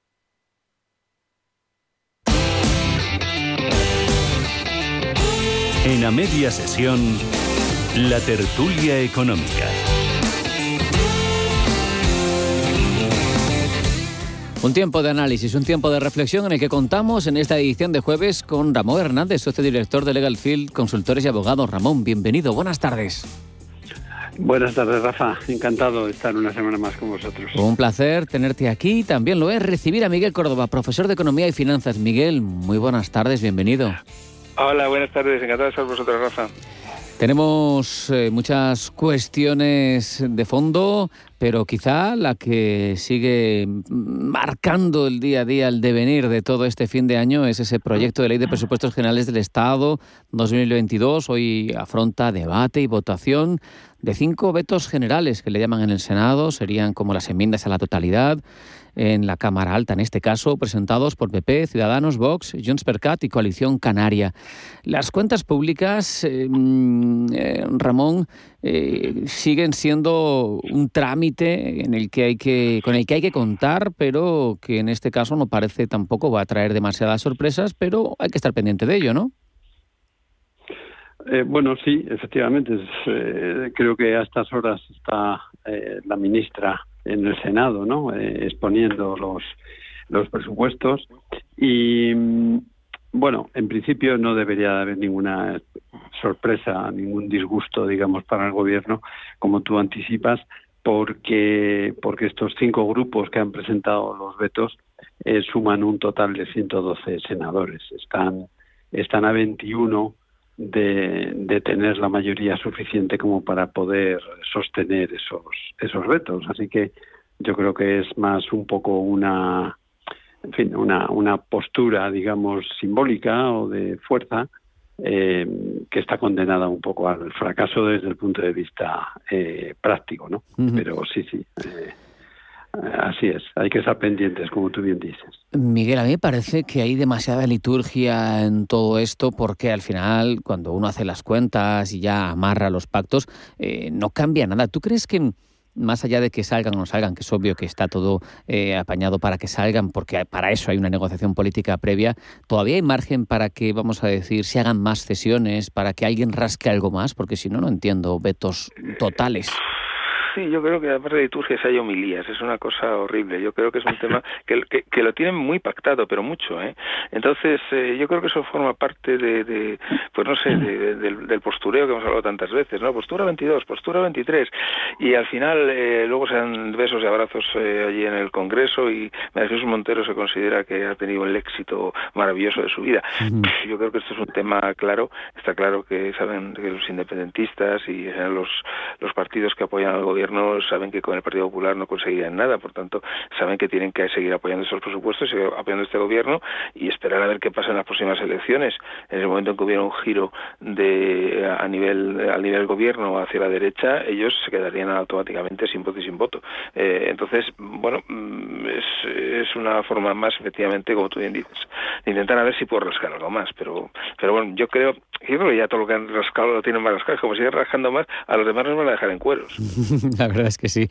En a media sesión, la tertulia económica. Un tiempo de análisis, un tiempo de reflexión en el que contamos en esta edición de jueves con Ramón Hernández, socio director de Legal Field Consultores y Abogados. Ramón, bienvenido, buenas tardes. Buenas tardes, Rafa. Encantado de estar una semana más con vosotros. Un placer tenerte aquí. También lo es recibir a Miguel Córdoba, profesor de Economía y Finanzas. Miguel, muy buenas tardes, bienvenido. Hola, buenas tardes. Encantado de estar vosotros, Rafa. Tenemos eh, muchas cuestiones de fondo, pero quizá la que sigue marcando el día a día, el devenir de todo este fin de año es ese proyecto de ley de presupuestos generales del Estado 2022. Hoy afronta debate y votación de cinco vetos generales que le llaman en el Senado. Serían como las enmiendas a la totalidad en la Cámara Alta, en este caso presentados por PP, Ciudadanos, Vox, Junts per Cat y Coalición Canaria. Las cuentas públicas, eh, mm, eh, Ramón, eh, siguen siendo un trámite en el que hay que, con el que hay que contar, pero que en este caso no parece tampoco va a traer demasiadas sorpresas, pero hay que estar pendiente de ello, ¿no? bueno, sí, efectivamente. creo que a estas horas está la ministra en el Senado, ¿no? Eh, exponiendo los, los presupuestos. Y mm, bueno, en principio no debería haber ninguna sorpresa, ningún disgusto, digamos, para el gobierno, como tú anticipas, porque, porque estos cinco grupos que han presentado los vetos eh, suman un total de 112 senadores. Están, están a 21 de, de, tener la mayoría suficiente como para poder sostener esos, esos vetos. Así que yo creo que es más un poco una, en fin, una, una postura, digamos, simbólica o de fuerza eh, que está condenada un poco al fracaso desde el punto de vista eh, práctico, ¿no? Pero sí, sí. Eh, Así es, hay que estar pendientes, como tú bien dices. Miguel, a mí me parece que hay demasiada liturgia en todo esto porque al final, cuando uno hace las cuentas y ya amarra los pactos, eh, no cambia nada. ¿Tú crees que más allá de que salgan o no salgan, que es obvio que está todo eh, apañado para que salgan, porque para eso hay una negociación política previa, ¿todavía hay margen para que, vamos a decir, se hagan más cesiones, para que alguien rasque algo más? Porque si no, no entiendo vetos totales. Sí, yo creo que aparte de liturgias hay homilías, es una cosa horrible. Yo creo que es un tema que, que, lo tienen muy pactado, pero mucho. ¿eh? Entonces, eh, yo creo que eso forma parte de, de pues no sé, del, postureo que hemos hablado tantas veces, ¿no? Postura 22, postura 23. Y al final, eh, luego se dan besos y abrazos eh, allí en el Congreso y Jesús Montero se considera que ha tenido el éxito maravilloso de su vida. Yo creo que esto es un tema claro. Está claro que saben que los independentistas y los, los partidos que apoyan al gobierno saben que con el Partido Popular no conseguirían nada, por tanto, saben que tienen que seguir apoyando esos presupuestos, seguir apoyando este gobierno y esperar a ver qué pasa en las próximas elecciones. En el momento en que hubiera un giro de a nivel a nivel gobierno hacia la derecha, ellos se quedarían automáticamente sin voto y sin voto. Eh, entonces, bueno, mm, es, es una forma más, efectivamente, como tú bien dices, de intentar a ver si puedo rascar algo más, pero pero bueno, yo creo, yo creo que ya todo lo que han rascado lo tienen más rascado, como siguen rascando más, a los demás nos van a dejar en cueros. La verdad es que sí.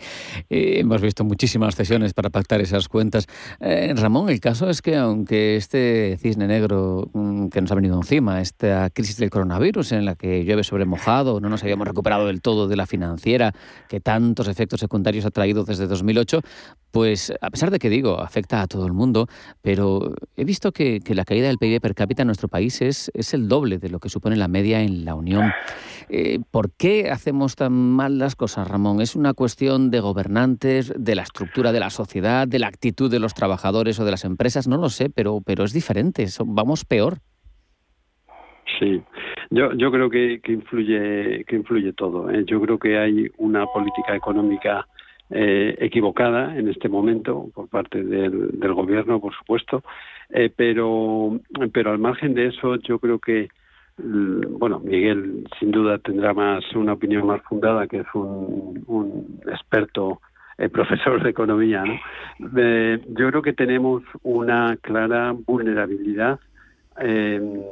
Eh, hemos visto muchísimas sesiones para pactar esas cuentas. Eh, Ramón, el caso es que aunque este cisne negro mm, que nos ha venido encima, esta crisis del coronavirus en la que llueve sobre mojado, no nos habíamos recuperado del todo de la financiera, que tantos efectos secundarios ha traído desde 2008, pues a pesar de que digo, afecta a todo el mundo, pero he visto que la caída del PIB per cápita en nuestro país es, es el doble de lo que supone la media en la Unión. Eh, ¿Por qué hacemos tan mal las cosas, Ramón? ¿Es una cuestión de gobernantes, de la estructura de la sociedad, de la actitud de los trabajadores o de las empresas? No lo sé, pero, pero es diferente, vamos peor. Sí, yo, yo creo que, que influye que influye todo. ¿eh? Yo creo que hay una política económica eh, equivocada en este momento por parte del, del gobierno, por supuesto, eh, pero pero al margen de eso, yo creo que bueno, Miguel sin duda tendrá más una opinión más fundada, que es un, experto profesor de economía. yo creo que tenemos una clara vulnerabilidad en,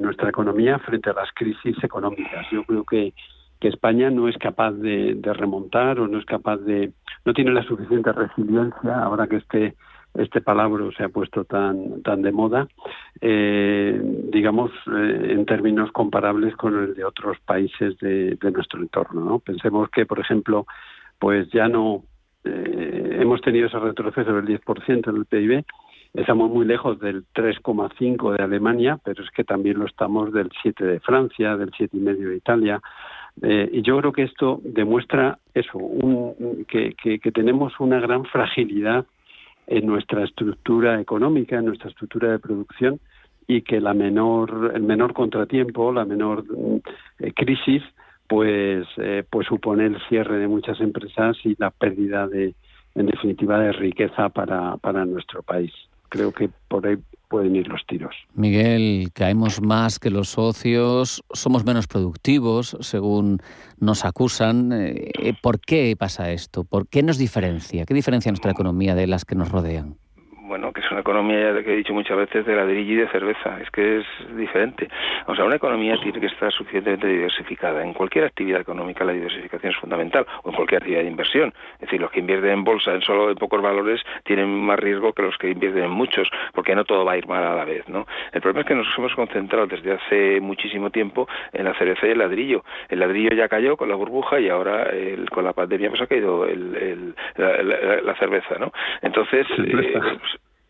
nuestra economía frente a las crisis económicas. Yo creo que, que España no es capaz de, remontar o no es capaz de, no tiene la suficiente resiliencia ahora que este este palabra se ha puesto tan tan de moda, eh, digamos eh, en términos comparables con el de otros países de, de nuestro entorno. ¿no? Pensemos que, por ejemplo, pues ya no eh, hemos tenido ese retroceso del 10% en el PIB, Estamos muy lejos del 3,5 de Alemania, pero es que también lo estamos del 7 de Francia, del 7,5 de Italia. Eh, y yo creo que esto demuestra eso, que, que, tenemos una gran fragilidad en nuestra estructura económica, en nuestra estructura de producción, y que la menor, el menor contratiempo, la menor eh, crisis, pues, eh, pues supone el cierre de muchas empresas y la pérdida de, en definitiva, de riqueza para, para nuestro país creo que por ahí pueden ir los tiros. Miguel, caemos más que los socios, somos menos productivos, según nos acusan. Eh, ¿Por qué pasa esto? ¿Por qué nos diferencia? ¿Qué diferencia nuestra economía de las que nos rodean? Bueno, que es una economía que he dicho muchas veces de ladrillo y de cerveza, es que es diferente. O sea, una economía tiene que estar suficientemente diversificada. En cualquier actividad económica la diversificación es fundamental, o en cualquier actividad de inversión. Es decir, los que invierten en bolsa en solo de pocos valores tienen más riesgo que los que invierten en muchos, porque no todo va a ir mal a la vez, ¿no? El problema es que nos hemos concentrado desde hace muchísimo tiempo en la cerveza y el ladrillo. El ladrillo ya cayó con la burbuja y ahora con la pandemia pues ha caído el, la, cerveza, ¿no? Entonces,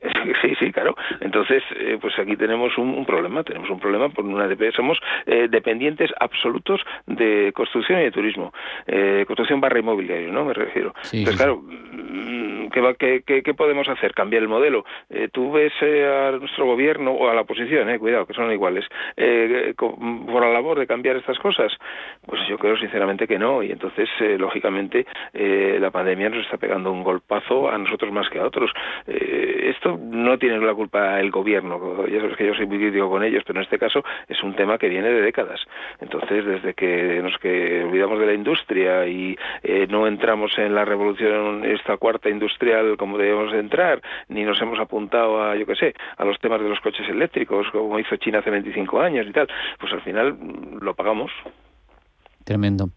Sí, sí, claro. Entonces, eh, pues aquí tenemos un, problema, tenemos un problema por una somos eh, dependientes absolutos de construcción y de turismo, eh, construcción barra inmobiliario, ¿no? Me refiero. Entonces, claro, mm, ¿qué, qué, qué, podemos hacer? Cambiar el modelo. Tú ves a nuestro gobierno o a la oposición, eh, cuidado, que son iguales, por la labor de cambiar estas cosas. Pues yo creo sinceramente que no. Y entonces, lógicamente, la pandemia nos está pegando un golpazo a nosotros más que a otros. esto no tiene la culpa el gobierno. Ya sabes que yo soy muy crítico con ellos, pero en este caso es un tema que viene de décadas. Entonces, desde que nos que olvidamos de la industria y eh, no entramos en la revolución, esta cuarta industrial como debemos entrar, ni nos hemos apuntado a, yo qué sé, a los temas de los coches eléctricos, como hizo China hace 25 años y tal, pues al final mm, lo pagamos. Tremendo.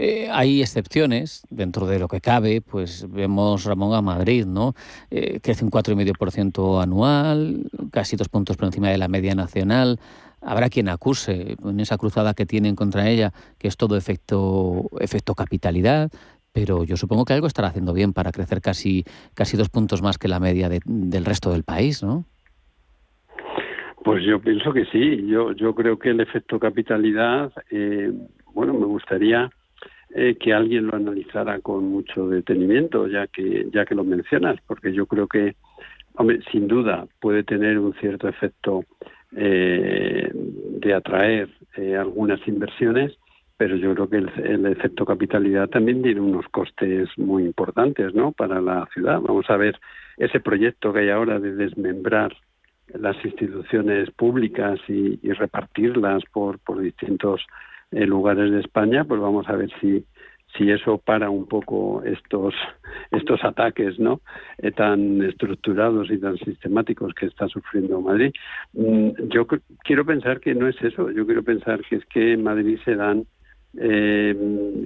Eh, hay excepciones dentro de lo que cabe, pues vemos Ramón a Madrid, ¿no? Eh, crece un 4,5% anual, casi dos puntos por encima de la media nacional. Habrá quien acuse en esa cruzada que tienen contra ella que es todo efecto, efecto capitalidad, pero yo supongo que algo estará haciendo bien para crecer casi, casi dos puntos más que la media del resto del país, ¿no? Pues yo pienso que sí. Yo, yo creo que el efecto capitalidad eh, bueno, me gustaría eh, que alguien lo analizara con mucho detenimiento, ya que ya que lo mencionas, porque yo creo que, sin duda puede tener un cierto efecto eh, de atraer eh, algunas inversiones, pero yo creo que el, efecto capitalidad también tiene unos costes muy importantes, ¿no? Para la ciudad. Vamos a ver ese proyecto que hay ahora de desmembrar las instituciones públicas y, y repartirlas por, por distintos lugares de España, pues vamos a ver si si eso para un poco estos estos ataques no eh, tan estructurados y tan sistemáticos que está sufriendo Madrid. Mm, yo quiero pensar que no es eso. Yo quiero pensar que es que en Madrid se dan eh,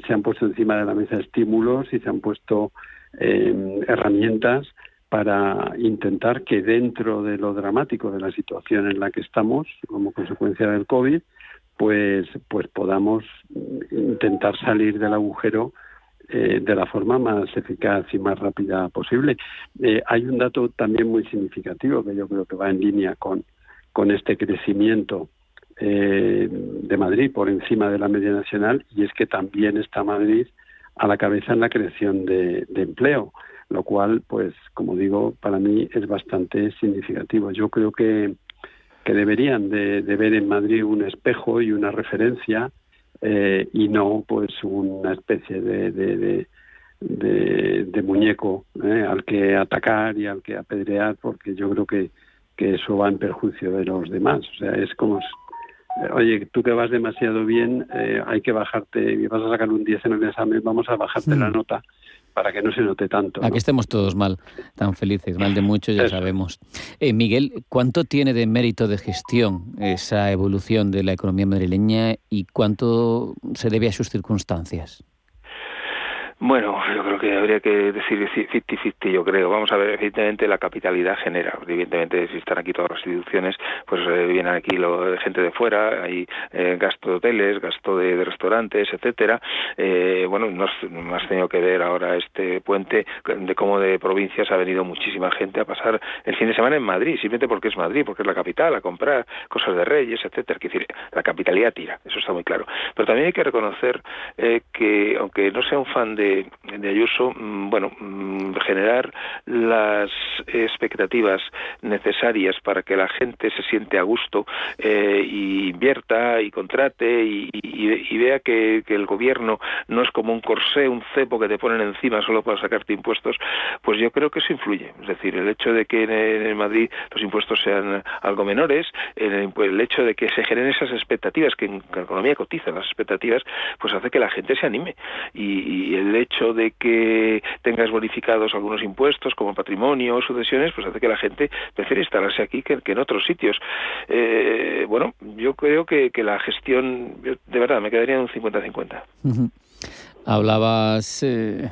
se han puesto encima de la mesa estímulos y se han puesto eh, herramientas para intentar que dentro de lo dramático de la situación en la que estamos como consecuencia del COVID pues, pues podamos intentar salir del agujero eh, de la forma más eficaz y más rápida posible. Eh, hay un dato también muy significativo que yo creo que va en línea con, con este crecimiento eh, de Madrid por encima de la media nacional y es que también está Madrid a la cabeza en la creación de, empleo, lo cual, pues, como digo, para mí es bastante significativo. Yo creo que, que deberían de, ver en Madrid un espejo y una referencia eh, y no, pues, una especie de, de, de muñeco eh, al que atacar y al que apedrear, porque yo creo que, que eso va en perjuicio de los demás. O sea, es como oye, tú que vas demasiado bien, eh, hay que bajarte, y vas a sacar un 10 en el examen, vamos a bajarte la nota para que no se note tanto. Aquí estemos todos mal, tan felices, mal de mucho, ya sabemos. Eh, Miguel, ¿cuánto tiene de mérito de gestión esa evolución de la economía madrileña y cuánto se debe a sus circunstancias? Bueno, yo creo que habría que decir 50-50, yo creo. Vamos a ver, evidentemente la capitalidad genera. Evidentemente, si están aquí todas las instituciones, pues eh, vienen aquí lo, gente de fuera, hay eh, gasto de hoteles, gasto de, restaurantes, etcétera. Eh, bueno, no, has tenido que ver ahora este puente de cómo de provincias ha venido muchísima gente a pasar el fin de semana en Madrid, simplemente porque es Madrid, porque es la capital, a comprar cosas de reyes, etcétera. Es decir, la capitalidad tira, eso está muy claro. Pero también hay que reconocer que, aunque no sea un fan de de, Ayuso, mm, bueno, mm, generar las expectativas necesarias para que la gente se siente a gusto eh, y invierta y contrate y, vea que, el gobierno no es como un corsé, un cepo que te ponen encima solo para sacarte impuestos, pues yo creo que eso influye. Es decir, el hecho de que en, Madrid los impuestos sean algo menores, el, hecho de que se generen esas expectativas, que en la economía cotizan las expectativas, pues hace que la gente se anime. Y, y el hecho de que tengas bonificados algunos impuestos como patrimonio o sucesiones, pues hace que la gente prefiere instalarse aquí que, en otros sitios. Eh, bueno, yo creo que, la gestión, de verdad, me quedaría en un 50-50. Hablabas... Eh,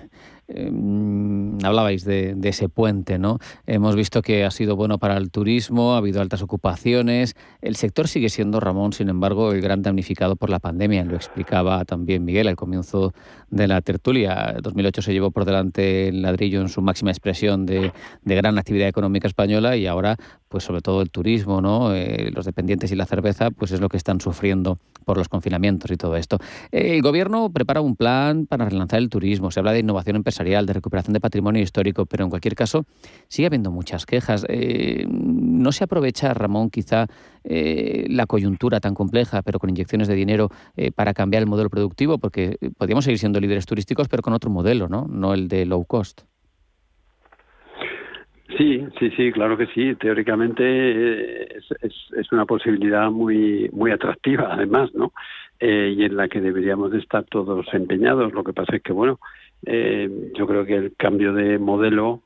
Em, hablabais de, ese puente, ¿no? Hemos visto que ha sido bueno para el turismo, ha habido altas ocupaciones. El sector sigue siendo, Ramón, sin embargo, el gran damnificado por la pandemia. Lo explicaba también Miguel al comienzo de la tertulia. 2008 se llevó por delante el ladrillo en su máxima expresión de, gran actividad económica española y ahora, pues sobre todo el turismo, ¿no? Eh, los dependientes y la cerveza, pues es lo que están sufriendo por los confinamientos y todo esto. El gobierno prepara un plan para relanzar el turismo. Se habla de innovación empresarial de recuperación de patrimonio histórico, pero en cualquier caso sigue habiendo muchas quejas. Eh, ¿No se aprovecha, Ramón, quizá eh, la coyuntura tan compleja, pero con inyecciones de dinero, eh, para cambiar el modelo productivo? Porque podríamos seguir siendo líderes turísticos, pero con otro modelo, ¿no? No el de low cost. Sí, sí, sí, claro que sí. Teóricamente es, una posibilidad muy muy atractiva, además, ¿no? y en la que deberíamos de estar todos empeñados. Lo que pasa es que, bueno, eh, yo creo que el cambio de modelo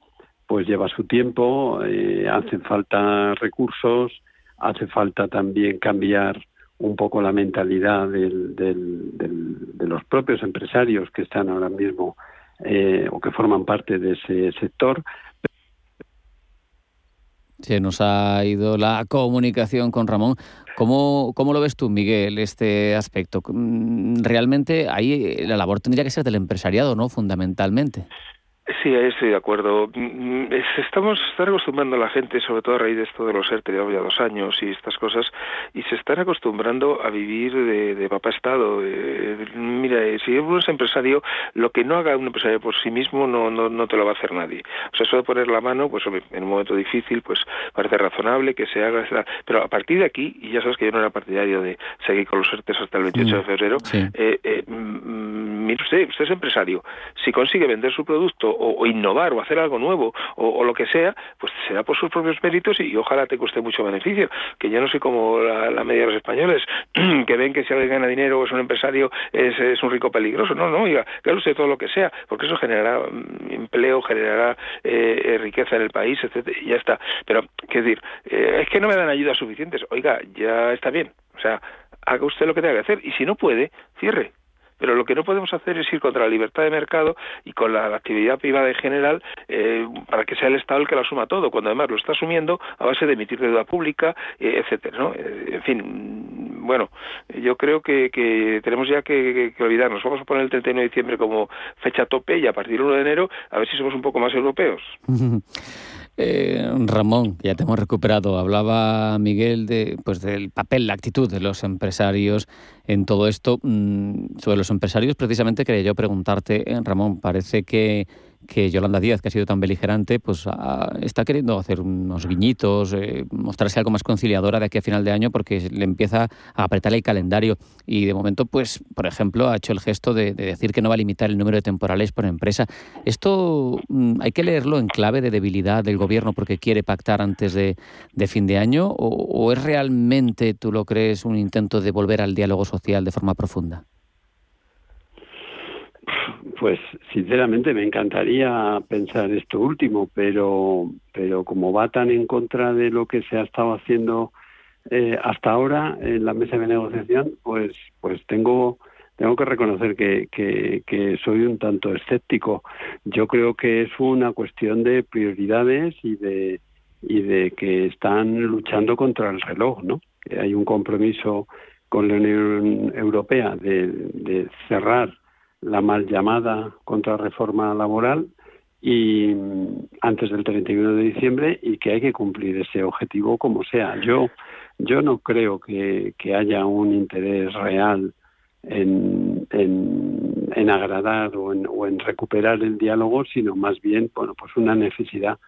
pues lleva su tiempo, eh, hacen falta recursos, hace falta también cambiar un poco la mentalidad del, de los propios empresarios que están ahora mismo eh, o que forman parte de ese sector. Se nos ha ido la comunicación con Ramón. ¿Cómo, ¿Cómo, lo ves tú, Miguel, este aspecto? Mm, realmente ahí la labor tendría que ser del empresariado, ¿no? Fundamentalmente. Sí, ahí estoy de acuerdo. Mm, estamos están acostumbrando a la gente, sobre todo a raíz de esto de los ERTE, ya dos años y estas cosas, y se están acostumbrando a vivir de, papá Estado. mira, eh, si uno es empresario, lo que no haga un empresario por sí mismo no, no, no te lo va a hacer nadie. O sea, eso de poner la mano, pues en un momento difícil, pues parece razonable que se haga, pero a partir de aquí, y ya sabes que yo no era partidario de seguir con los ERTES hasta el 28 de mm, febrero, eh, eh, mm, mire usted, usted es empresario, si consigue vender su producto o, innovar o hacer algo nuevo o, lo que sea, pues será por sus propios méritos y, ojalá te cueste mucho beneficio. Que yo no soy como la, media de los españoles que ven que si alguien gana dinero o es un empresario es, un rico peligroso. No, no, oiga, claro usted todo lo que sea, porque eso generará mm, empleo, generará eh, eh, riqueza en el país, etcétera, y ya está. Pero, qué decir, eh, es que no me dan ayudas suficientes. Oiga, ya está bien. O sea, haga usted lo que tenga que hacer y si no puede, cierre pero lo que no podemos hacer es ir contra la libertad de mercado y con la, actividad privada en general eh, para que sea el Estado el que lo asuma todo, cuando además lo está asumiendo a base de emitir deuda pública, eh, etcétera, ¿no? Eh, en fin, bueno, yo creo que, que tenemos ya que, que, olvidarnos. Vamos a poner el 31 de diciembre como fecha tope y a partir del 1 de enero a ver si somos un poco más europeos. Eh, Ramón, ya te hemos recuperado. Hablaba Miguel de, pues, del papel, la actitud de los empresarios en todo esto. Mm, sobre los empresarios, precisamente quería yo preguntarte, eh, Ramón, parece que que Yolanda Díaz, que ha sido tan beligerante, pues está queriendo hacer unos guiñitos, eh, mostrarse algo más conciliadora de aquí a final de año porque le empieza a apretar el calendario y de momento, pues, por ejemplo, ha hecho el gesto de, decir que no va a limitar el número de temporales por empresa. Esto mm, hay que leerlo en clave de debilidad del gobierno porque quiere pactar antes de, fin de año o es realmente, tú lo crees, un intento de volver al diálogo social de forma profunda? Pues sinceramente me encantaría pensar esto último, pero, pero como va tan en contra de lo que se ha estado haciendo eh, hasta ahora en la mesa de negociación, pues, pues tengo, tengo que reconocer que, soy un tanto escéptico. Yo creo que es una cuestión de prioridades y de, y de que están luchando contra el reloj, ¿no? Hay un compromiso con la Unión Europea de cerrar la mal llamada contrarreforma laboral y mm, antes del 31 de diciembre y que hay que cumplir ese objetivo como sea. Yo yo no creo que, haya un interés real en, en, agradar o en, o en, recuperar el diálogo, sino más bien bueno pues una necesidad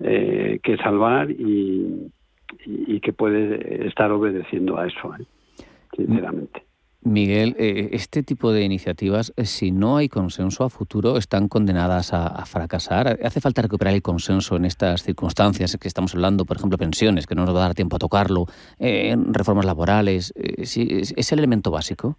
eh, que salvar y, y, que puede estar obedeciendo a eso, ¿eh? sinceramente. Miguel, eh, este tipo de iniciativas, eh, si no hay consenso a futuro, están condenadas a, fracasar. Hace falta recuperar el consenso en estas circunstancias que estamos hablando, por ejemplo, pensiones, que no nos va a dar tiempo a tocarlo, eh, reformas laborales. ¿Es el elemento básico?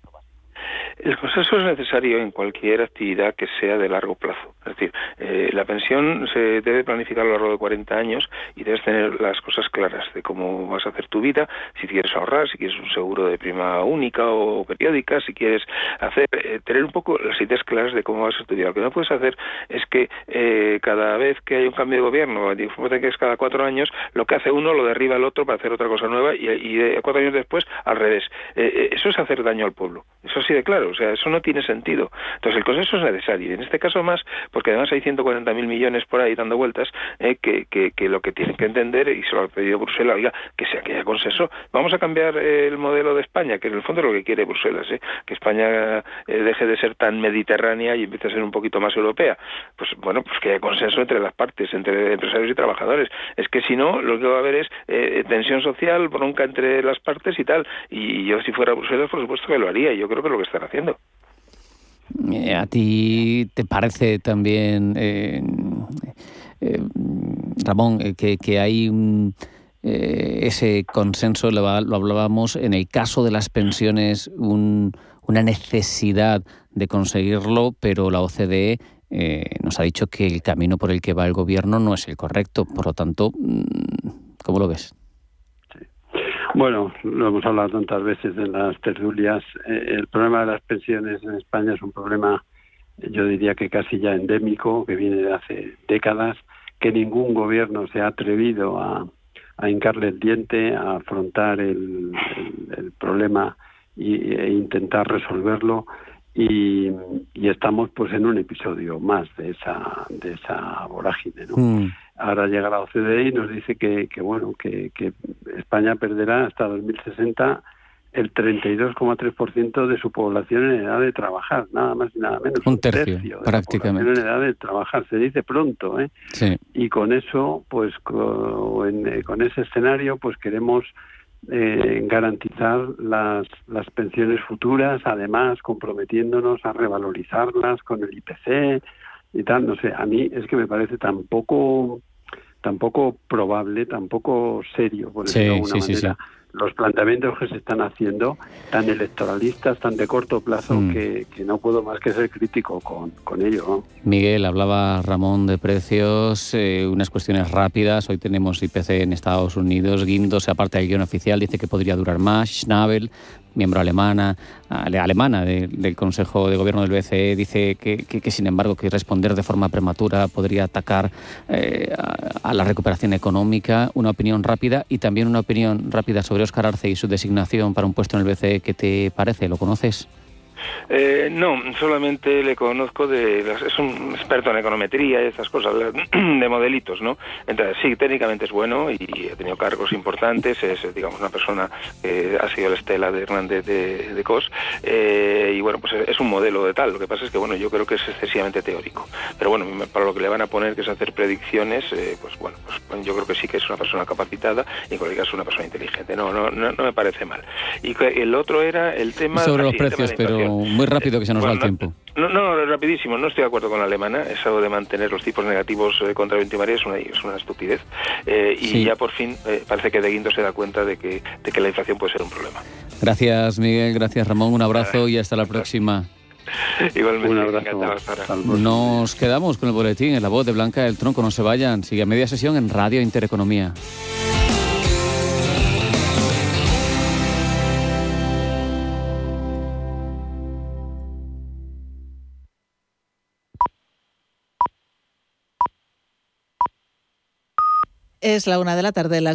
El consenso es necesario en cualquier actividad que sea de largo plazo. Es decir, eh, la pensión se debe planificar a lo largo de 40 años y debes tener las cosas claras de cómo vas a hacer tu vida, si quieres ahorrar, si quieres un seguro de prima única o periódica, si quieres hacer, eh, tener un poco las ideas claras de cómo vas a estudiar. Lo que no puedes hacer es que eh, cada vez que hay un cambio de gobierno, que es cada cuatro años, lo que hace uno lo derriba el otro para hacer otra cosa nueva y, y cuatro años después al revés. eso es hacer daño al pueblo. Eso así claro. O sea, eso no tiene sentido. Entonces, el consenso es necesario. Y en este caso más, porque además hay 140.000 millones por ahí dando vueltas, eh, que, que, lo que tienen que entender, y se lo ha pedido Bruselas, oiga, que sea que haya consenso. Vamos a cambiar eh, el modelo de España, que en el fondo es lo que quiere Bruselas, ¿eh? que España deje de ser tan mediterránea y empiece a ser un poquito más europea. Pues bueno, pues que haya consenso entre las partes, entre empresarios y trabajadores. Es que si no, lo que va a haber es tensión social, bronca entre las partes y tal. Y yo si fuera Bruselas, por supuesto que lo haría. Y yo creo que lo que están haciendo. Eh, ¿A ti te parece también, eh, eh, Ramón, que, hay ese consenso, lo, hablábamos, en el caso de las pensiones, una necesidad de conseguirlo, pero la OCDE nos ha dicho que el camino por el que va el gobierno no es el correcto. Por lo tanto, mm, ¿cómo lo ves? Bueno, lo hemos hablado tantas veces en las tertulias. Eh, el problema de las pensiones en España es un problema, yo diría que casi ya endémico, que viene de hace décadas, que ningún gobierno se ha atrevido a, hincarle el diente, a afrontar el, problema e intentar resolverlo. Y, estamos pues en un episodio más de esa de esa vorágine ¿no? Mm. Ahora llega la OCDE y nos dice que, que bueno, que, que España perderá hasta 2060 el 32,3% de su población en edad de trabajar, nada más y nada menos. Un tercio, prácticamente. en edad de trabajar, se dice pronto, ¿eh? Sí. Y con eso, pues con, eh, con ese escenario, pues queremos eh, garantizar las, las pensiones futuras, además comprometiéndonos a revalorizarlas con el IPC, y tal, no sé, a mí es que me parece tampoco tampoco probable, tampoco serio, por decirlo de alguna manera, los planteamientos que se están haciendo, tan electoralistas, tan de corto plazo, mm. que, no puedo más que ser crítico con, con ello. Miguel, hablaba Ramón de precios, eh, unas cuestiones rápidas. Hoy tenemos IPC en Estados Unidos, Guindos, aparte del guion oficial, dice que podría durar más. Schnabel miembro alemana, alemana del Consejo de Gobierno del BCE, dice que, sin embargo que responder de forma prematura podría atacar eh, a, la recuperación económica. Una opinión rápida y también una opinión rápida sobre Óscar Arce y su designación para un puesto en el BCE, ¿qué te parece? ¿Lo conoces? Eh, no, solamente le conozco de... Es un experto en econometría y estas cosas, de modelitos, ¿no? Entonces, sí, técnicamente es bueno y ha tenido cargos importantes, es, digamos, una persona que ha sido la estela de Hernández de, de COS eh, y, bueno, pues es un modelo de tal. Lo que pasa es que, bueno, yo creo que es excesivamente teórico. Pero, bueno, para lo que le van a poner, que es hacer predicciones, eh, pues, bueno, pues yo creo que sí que es una persona capacitada y, en cualquier caso, una persona inteligente. No, no, no, me parece mal. Y el otro era el tema... Sobre los precios, pero muy rápido que se nos va el tiempo. No, no, rapidísimo. No estoy de acuerdo con la alemana. Eso de mantener los tipos negativos eh, contra 20 María es una, es una estupidez. Eh, y ya por fin eh, parece que De Guindo se da cuenta de que, de que la inflación puede ser un problema. Gracias, Miguel. Gracias, Ramón. Un abrazo y hasta la próxima. Igualmente, un abrazo. Nos quedamos con el boletín en la voz de Blanca del Tronco. No se vayan. Sigue a media sesión en Radio Intereconomía. Es la una de la tarde, las dos.